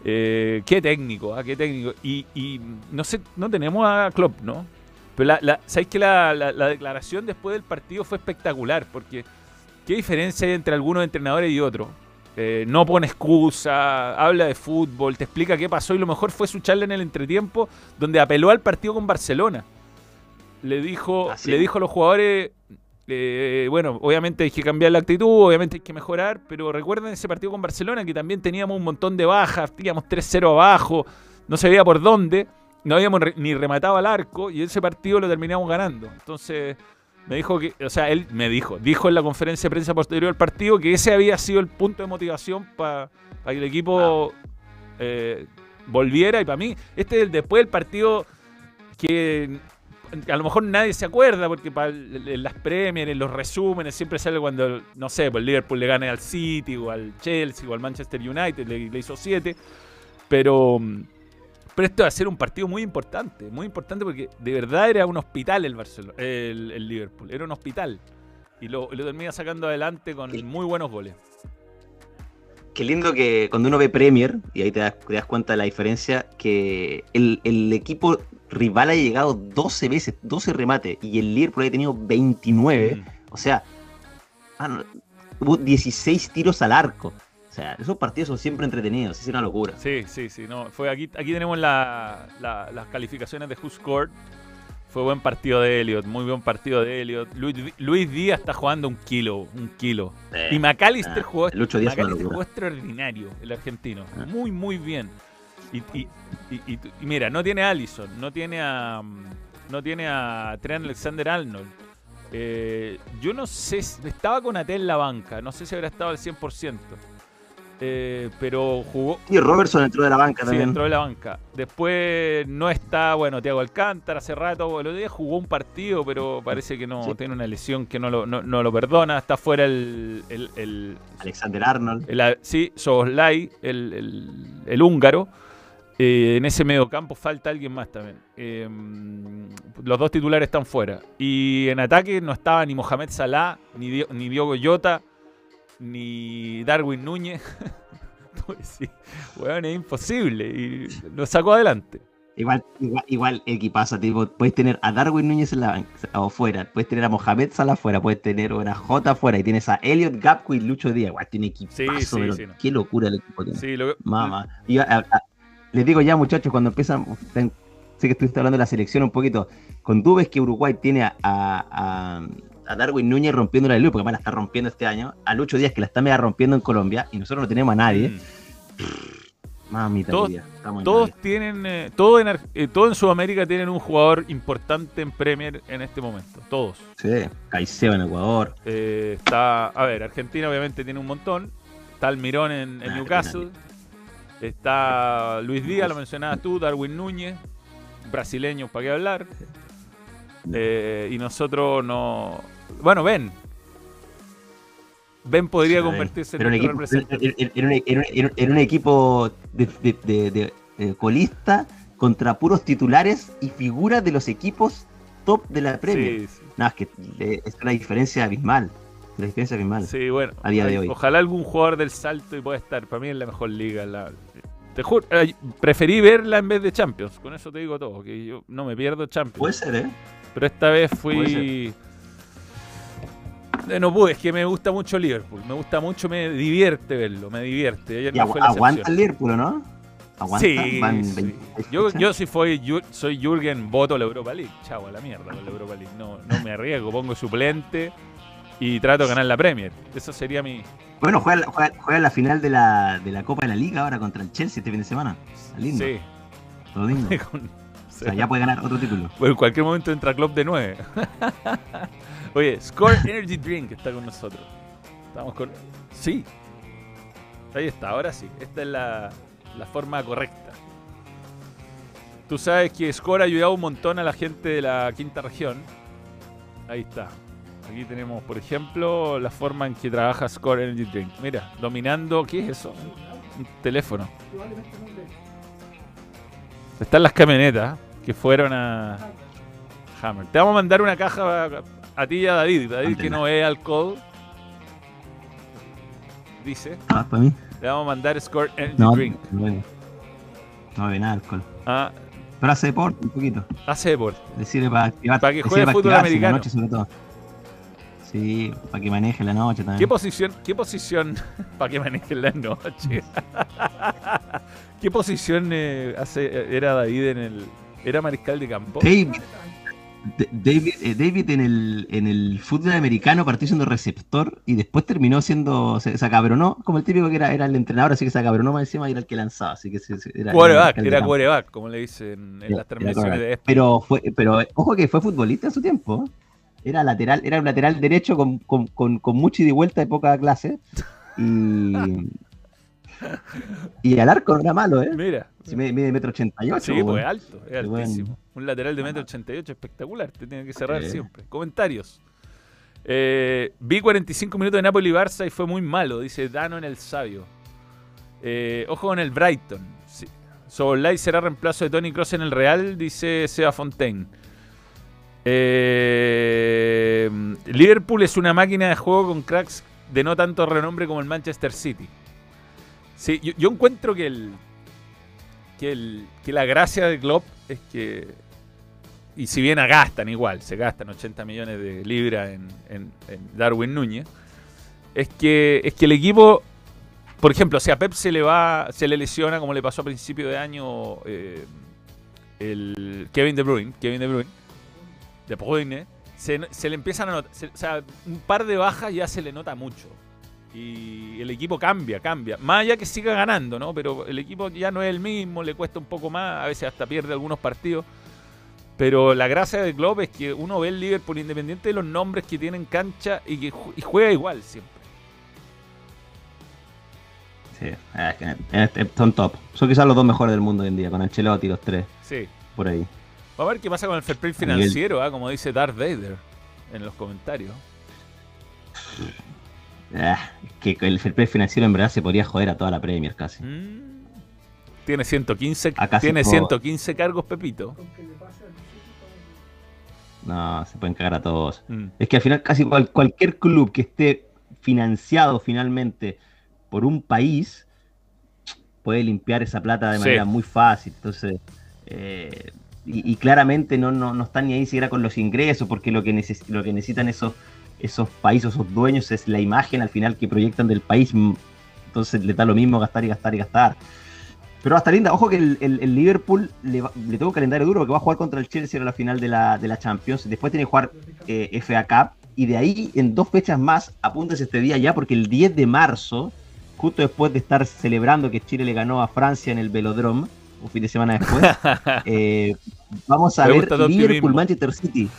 Eh, qué técnico, ah, qué técnico. Y, no sé, no tenemos a Klopp, ¿no? Pero la, la, ¿sabéis que la declaración después del partido fue espectacular? Porque qué diferencia hay entre algunos entrenadores y otros. Eh, no pone excusa, habla de fútbol, te explica qué pasó y lo mejor fue su charla en el entretiempo donde apeló al partido con Barcelona. Le dijo, le dijo a los jugadores, eh, bueno, obviamente hay que cambiar la actitud, obviamente hay que mejorar, pero recuerden ese partido con Barcelona que también teníamos un montón de bajas, teníamos 3-0 abajo, no se veía por dónde, no habíamos re- ni rematado al arco y ese partido lo terminamos ganando. Entonces, me dijo que, o sea, él me dijo, dijo en la conferencia de prensa posterior al partido que ese había sido el punto de motivación para que el equipo eh, volviera y para mí, este es el después del partido que a lo mejor nadie se acuerda porque para en las Premier, en los resúmenes, siempre sale cuando, no sé, pues el Liverpool le gane al City o al Chelsea o al Manchester United, le, le hizo 7. Pero, pero esto va a ser un partido muy importante, muy importante porque de verdad era un hospital el, Barcelona, el, el Liverpool, era un hospital. Y lo, lo termina sacando adelante con Sí. muy buenos goles. Qué lindo que cuando uno ve Premier, y ahí te das, te das cuenta de la diferencia, que el, el equipo rival ha llegado 12 veces, 12 remates, y el Liverpool ha tenido 29. Mm. O sea, mano, hubo 16 tiros al arco. Sea, esos partidos son siempre entretenidos, es una locura. Sí, sí, sí. No, fue aquí, aquí tenemos la- la- las calificaciones de Who Scored. Fue buen partido de Elliot, muy buen partido de Elliot. Luis, Luis Díaz está jugando un kilo, un kilo. Eh, Y McAllister ah, jugó, McAllister extraordinario, el argentino. Ah. Muy, muy bien. Y, y- y- y- y mira, no tiene a Allison, no tiene a mm, no tiene a Trent Alexander Arnold. Eh, yo no sé, estaba con Ate en la banca, no sé si habrá estado al 100%. Eh, pero jugó, Y Robertson entró de la banca Sí, también. entró de la banca. Después no está, bueno, Tiago Alcántara hace rato, el otro día jugó un partido, pero parece que no Sí. tiene una lesión que no lo, no, no lo perdona. Está fuera el. el, el- Alexander Arnold. el- sí, Soboslai, el, el, el húngaro. Eh, en ese medio campo falta alguien más también. Eh, los dos titulares están fuera. Y en ataque no estaba ni Mohamed Salah, ni, Dio- ni Diogo Jota, ni Darwin Núñez. Pues sí, weón, es imposible. Y lo sacó adelante. Igual, igual, igual equipazo, tipo, puedes tener a Darwin Núñez en la banca, o fuera, puedes tener a Mohamed Salah afuera, puedes tener a J afuera y tienes a Elliot Gapco y Lucho Díaz. Igual tiene equipazo, Sí, sí, pero sí, no. qué locura el equipo tiene. Sí, lo, Mamá. Y a- a- a- les digo ya, muchachos, cuando empiezan, ten- sé que estuviste hablando de la selección un poquito, cuando tú ves que Uruguay tiene a, a- a- Darwin Núñez rompiendo la luz, porque además la está rompiendo este año, a Lucho Díaz que la está mega rompiendo en Colombia, y nosotros no tenemos a nadie. Mm. Mamita Todos- estamos Todos nadie. tienen, eh, todo, en, eh, todo en Sudamérica tienen un jugador importante en Premier en este momento. Todos. Sí, Caicedo en Ecuador. Eh, está, a ver, Argentina obviamente tiene un montón. Está Almirón en, en Ah, Newcastle. Está Luis Díaz, lo mencionabas tú, Darwin Núñez, brasileños, ¿para qué hablar? Eh, y nosotros no. Bueno, Ben. Ben podría convertirse en un equipo, representante. en, en- en un- en equipo de, de- de- de, eh, colista contra puros titulares y figuras de los equipos top de la Premier. Sí, sí. No, es que eh, es una diferencia abismal. Una diferencia abismal. Sí, bueno. A día de hoy. Ojalá algún jugador del salto y pueda estar. Para mí es la mejor liga. la- te juro, preferí verla en vez de Champions. Con eso te digo todo. Que yo no me pierdo Champions. Puede ser, ¿eh? Pero esta vez fui. No pude, es que me gusta mucho Liverpool. Me gusta mucho, me divierte verlo. Me divierte. Ayer Y no agu- fue la aguanta excepción. el Liverpool, ¿o ¿no? Aguanta. Sí, Van sí. 26 Yo, yo si fui, soy Jürgen, voto la Europa League. Chau, a la mierda con la Europa League. No, no me arriesgo, pongo suplente y trato de ganar la Premier. Eso sería mi. Bueno, juega, juega- juega la final de la, de la Copa de la Liga ahora contra el Chelsea este fin de semana. Lindo. Sí. Todo lindo. O sea, ya puede ganar otro título. Bueno, en cualquier momento entra Club de 9. Oye, Score Energy Drink está con nosotros. Estamos con. Sí. Ahí está, ahora sí. Esta es la, la forma correcta. Tú sabes que Score ha ayudado un montón a la gente de la quinta región. Ahí está. Aquí tenemos, por ejemplo, la forma en que trabaja Score Energy Drink. Mira, dominando. ¿Qué es eso? Un teléfono. Están las camionetas que fueron a Hammer. Te vamos a mandar una caja a, a ti y a David. David que no ve alcohol. Dice. Ah, para mí. Le vamos a mandar Score Energy No, Drink. no. No bebe nada alcohol. Ah, Pero hace deporte un poquito. hace deporte. Le sirve para activar. Para que juegue para fútbol en la americano. noche sobre todo. Sí, para que maneje la noche también. ¿Qué posición, qué posición, para que manejen la noche? ¿Qué posición eh, hace, era David en el, era mariscal de campo? David, eh, David en el, en el fútbol americano partió siendo receptor y después terminó siendo, se, se como el típico que era, era el entrenador, así que se acabronó más encima y era el que lanzaba, así que se- se- era, Quarterback, era quarterback, como le dicen en las transmisiones de. Pero fue, pero eh, ojo que fue futbolista en su tiempo. Era lateral, era un lateral derecho con, con, con, con mucha ida y vuelta de poca clase. Y, y al arco no era malo, ¿eh? Mira. Si mide, mide metro ochenta y ocho. Sí, pues alto, es Qué buen- altísimo. Un lateral de metro 88 espectacular, te tiene que cerrar siempre. Comentarios. Eh, vi 45 minutos de Napoli y Barça y fue muy malo, dice Dano en el sabio. Eh, ojo con el Brighton. Sí. Será reemplazo de Tony Cross en el Real, dice Seba Fontaine. Eh, Liverpool es una máquina de juego con cracks de no tanto renombre como el Manchester City. Sí, yo, yo encuentro que el, que, el, que la gracia de Klopp es que, y si bien gastan igual, se gastan 80 millones de libras en, en- Darwin Núñez, es que, es que el equipo, por ejemplo, si a Pep se le va, se le lesiona como le pasó a principio de año eh, el Kevin De Bruyne, Kevin De Bruyne, De Bruyne, se, se le empiezan a notar, se- o sea, un par de bajas ya se le nota mucho. Y el equipo cambia, cambia. Más allá que siga ganando, ¿no? Pero el equipo ya no es el mismo, le cuesta un poco más, a veces hasta pierde algunos partidos. Pero la gracia del club es que uno ve el Liverpool independiente de los nombres que tiene en cancha y que y juega igual siempre. Sí, es que, eh, son top. Son quizás los dos mejores del mundo hoy en día, con Ancelotti los tres, Sí. por ahí. Vamos a ver qué pasa con el fair play financiero, ¿ah? como dice Darth Vader en los comentarios. Ah, que el fair play financiero en verdad se podría joder a toda la Premier casi. Mm. Tiene 115, Acá tiene puedo- 115 cargos, Pepito. No, se pueden cagar a todos. Mm. Es que al final casi cual- cualquier club que esté financiado finalmente por un país puede limpiar esa plata de Sí. manera muy fácil. Entonces, eh, y, y claramente no, no, no están ni ahí siquiera con los ingresos, porque lo que, neces- lo que necesitan esos, esos países, esos dueños, es la imagen al final que proyectan del país. Entonces le da lo mismo gastar y gastar y gastar. Pero hasta linda, ojo que el, el- el Liverpool le, le toca un calendario duro porque va a jugar contra el Chelsea en la final de la, de la Champions. Después tiene que jugar eh, FA Cup. Y de ahí, en dos fechas más, apúntese este día ya, porque el 10 de marzo, justo después de estar celebrando que Chile le ganó a Francia en el Velodrome, un fin de semana después, eh, vamos a Me ver. Liverpool-Manchester City.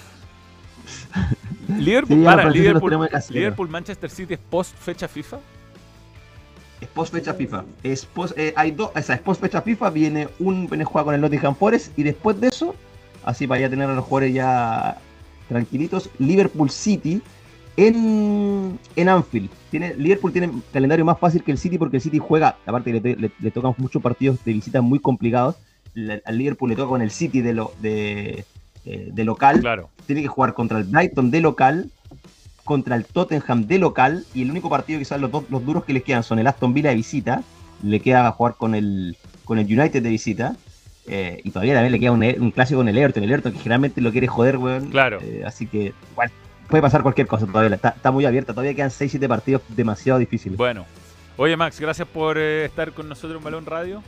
Liverpool, Sí, para, Liverpool, Manchester City es post fecha FIFA. Es post fecha FIFA. Es post, eh, hay dos, es post fecha FIFA, viene un viene juega con el Nottingham Forest y después de eso, así para ya tener a los jugadores ya tranquilitos, Liverpool City en, en Anfield. Tiene, Liverpool tiene un calendario más fácil que el City porque el City juega, aparte le, le, le tocan muchos partidos de visita muy complicados. Le- al Liverpool le toca con el City de, lo, de, eh, de local. Claro. Tiene que jugar contra el Brighton de local, contra el Tottenham de local, y el único partido quizás los, dos, los duros que les quedan son el Aston Villa de visita, le queda jugar con el, con el United de visita, eh, y todavía también le queda un, un clásico con el Everton, el Everton que generalmente lo quiere joder, weón. Claro. Eh, así que, bueno, puede pasar cualquier cosa todavía, está, está muy abierta, todavía quedan 6-7 partidos demasiado difíciles. Bueno. Oye, Max, gracias por estar con nosotros en Balón Radio.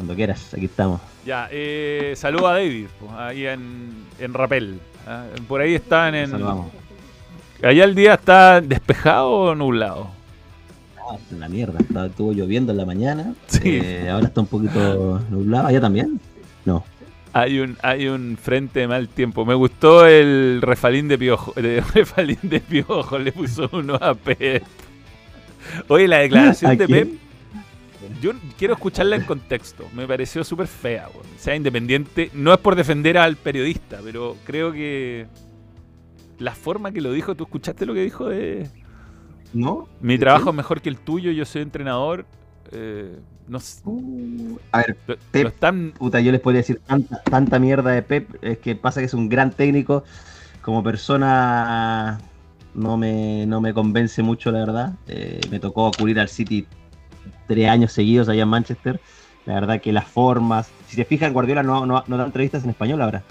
Cuando quieras, aquí estamos. Ya, eh, saluda a David, ahí en, en Rapel. ah, Por ahí están en. Saludamos. Allá el día está despejado o nublado. Ah, la mierda, estaba- estuvo lloviendo en la mañana, Sí. eh, ahora está un poquito nublado, ¿allá también? No. Hay un, hay un frente de mal tiempo. Me gustó el refalín de piojo. Refalín de piojo. Le puso uno a Pep. Oye, la declaración ¿A de? Pep. Yo quiero escucharla en contexto. Me pareció súper fea. weón. O sea, independiente. No es por defender al periodista, pero creo que. La forma que lo dijo, ¿tú escuchaste lo que dijo de. ¿No? Mi ¿De trabajo es mejor que el tuyo, yo soy entrenador. Eh, no sé. A ver, Lo- Pep, lo puta, yo les podría decir tanta, tanta mierda de Pep, es que pasa que es un gran técnico, como persona no me, no me convence mucho, la verdad. Eh, me tocó cubrir al City tres años seguidos allá en Manchester. La verdad que las formas, si se fijan, Guardiola no, no, da entrevistas en español ahora,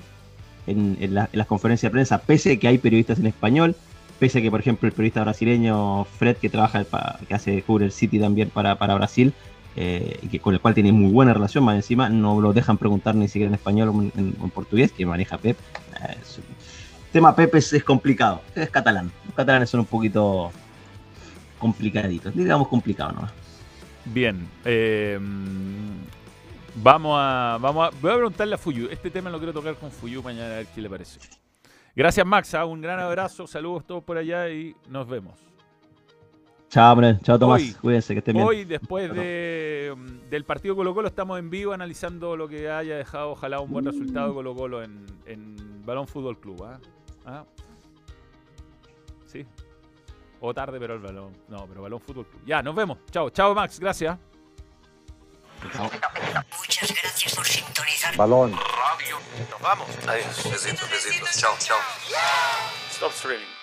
en, en la- en las conferencias de prensa, pese a que hay periodistas en español, pese a que, por ejemplo, el periodista brasileño Fred, que trabaja, que hace cubre el City también para, Brasil, eh, que con el cual tiene muy buena relación, más encima no lo dejan preguntar ni siquiera en español o en, portugués, que maneja Pep. Eh, tema Pep es, es complicado, es catalán. Los catalanes son un poquito complicaditos, digamos complicados nomás. Bien. eh, vamos a. Vamos a. Voy a preguntarle a Fuyu. Este tema lo quiero tocar con Fuyu mañana a ver qué le parece. Gracias, Max. ah, Un gran abrazo. Saludos todos por allá y nos vemos. Chao, hombre. chao Tomás, Hoy- cuídense, que estén bien. Hoy, después de, mm, del partido Colo Colo, estamos en vivo analizando lo que haya dejado, ojalá, un buen resultado Colo Colo en, en Balón Fútbol Club. ¿Ah? Sí. O tarde, pero el balón. No, pero Balón Fútbol. Ya, nos vemos. Chao, chao, Max. Gracias. Muchas gracias por sintonizar. Balón. Nos vamos. Adiós. Besitos, besitos. Chao, chao. Stop streaming.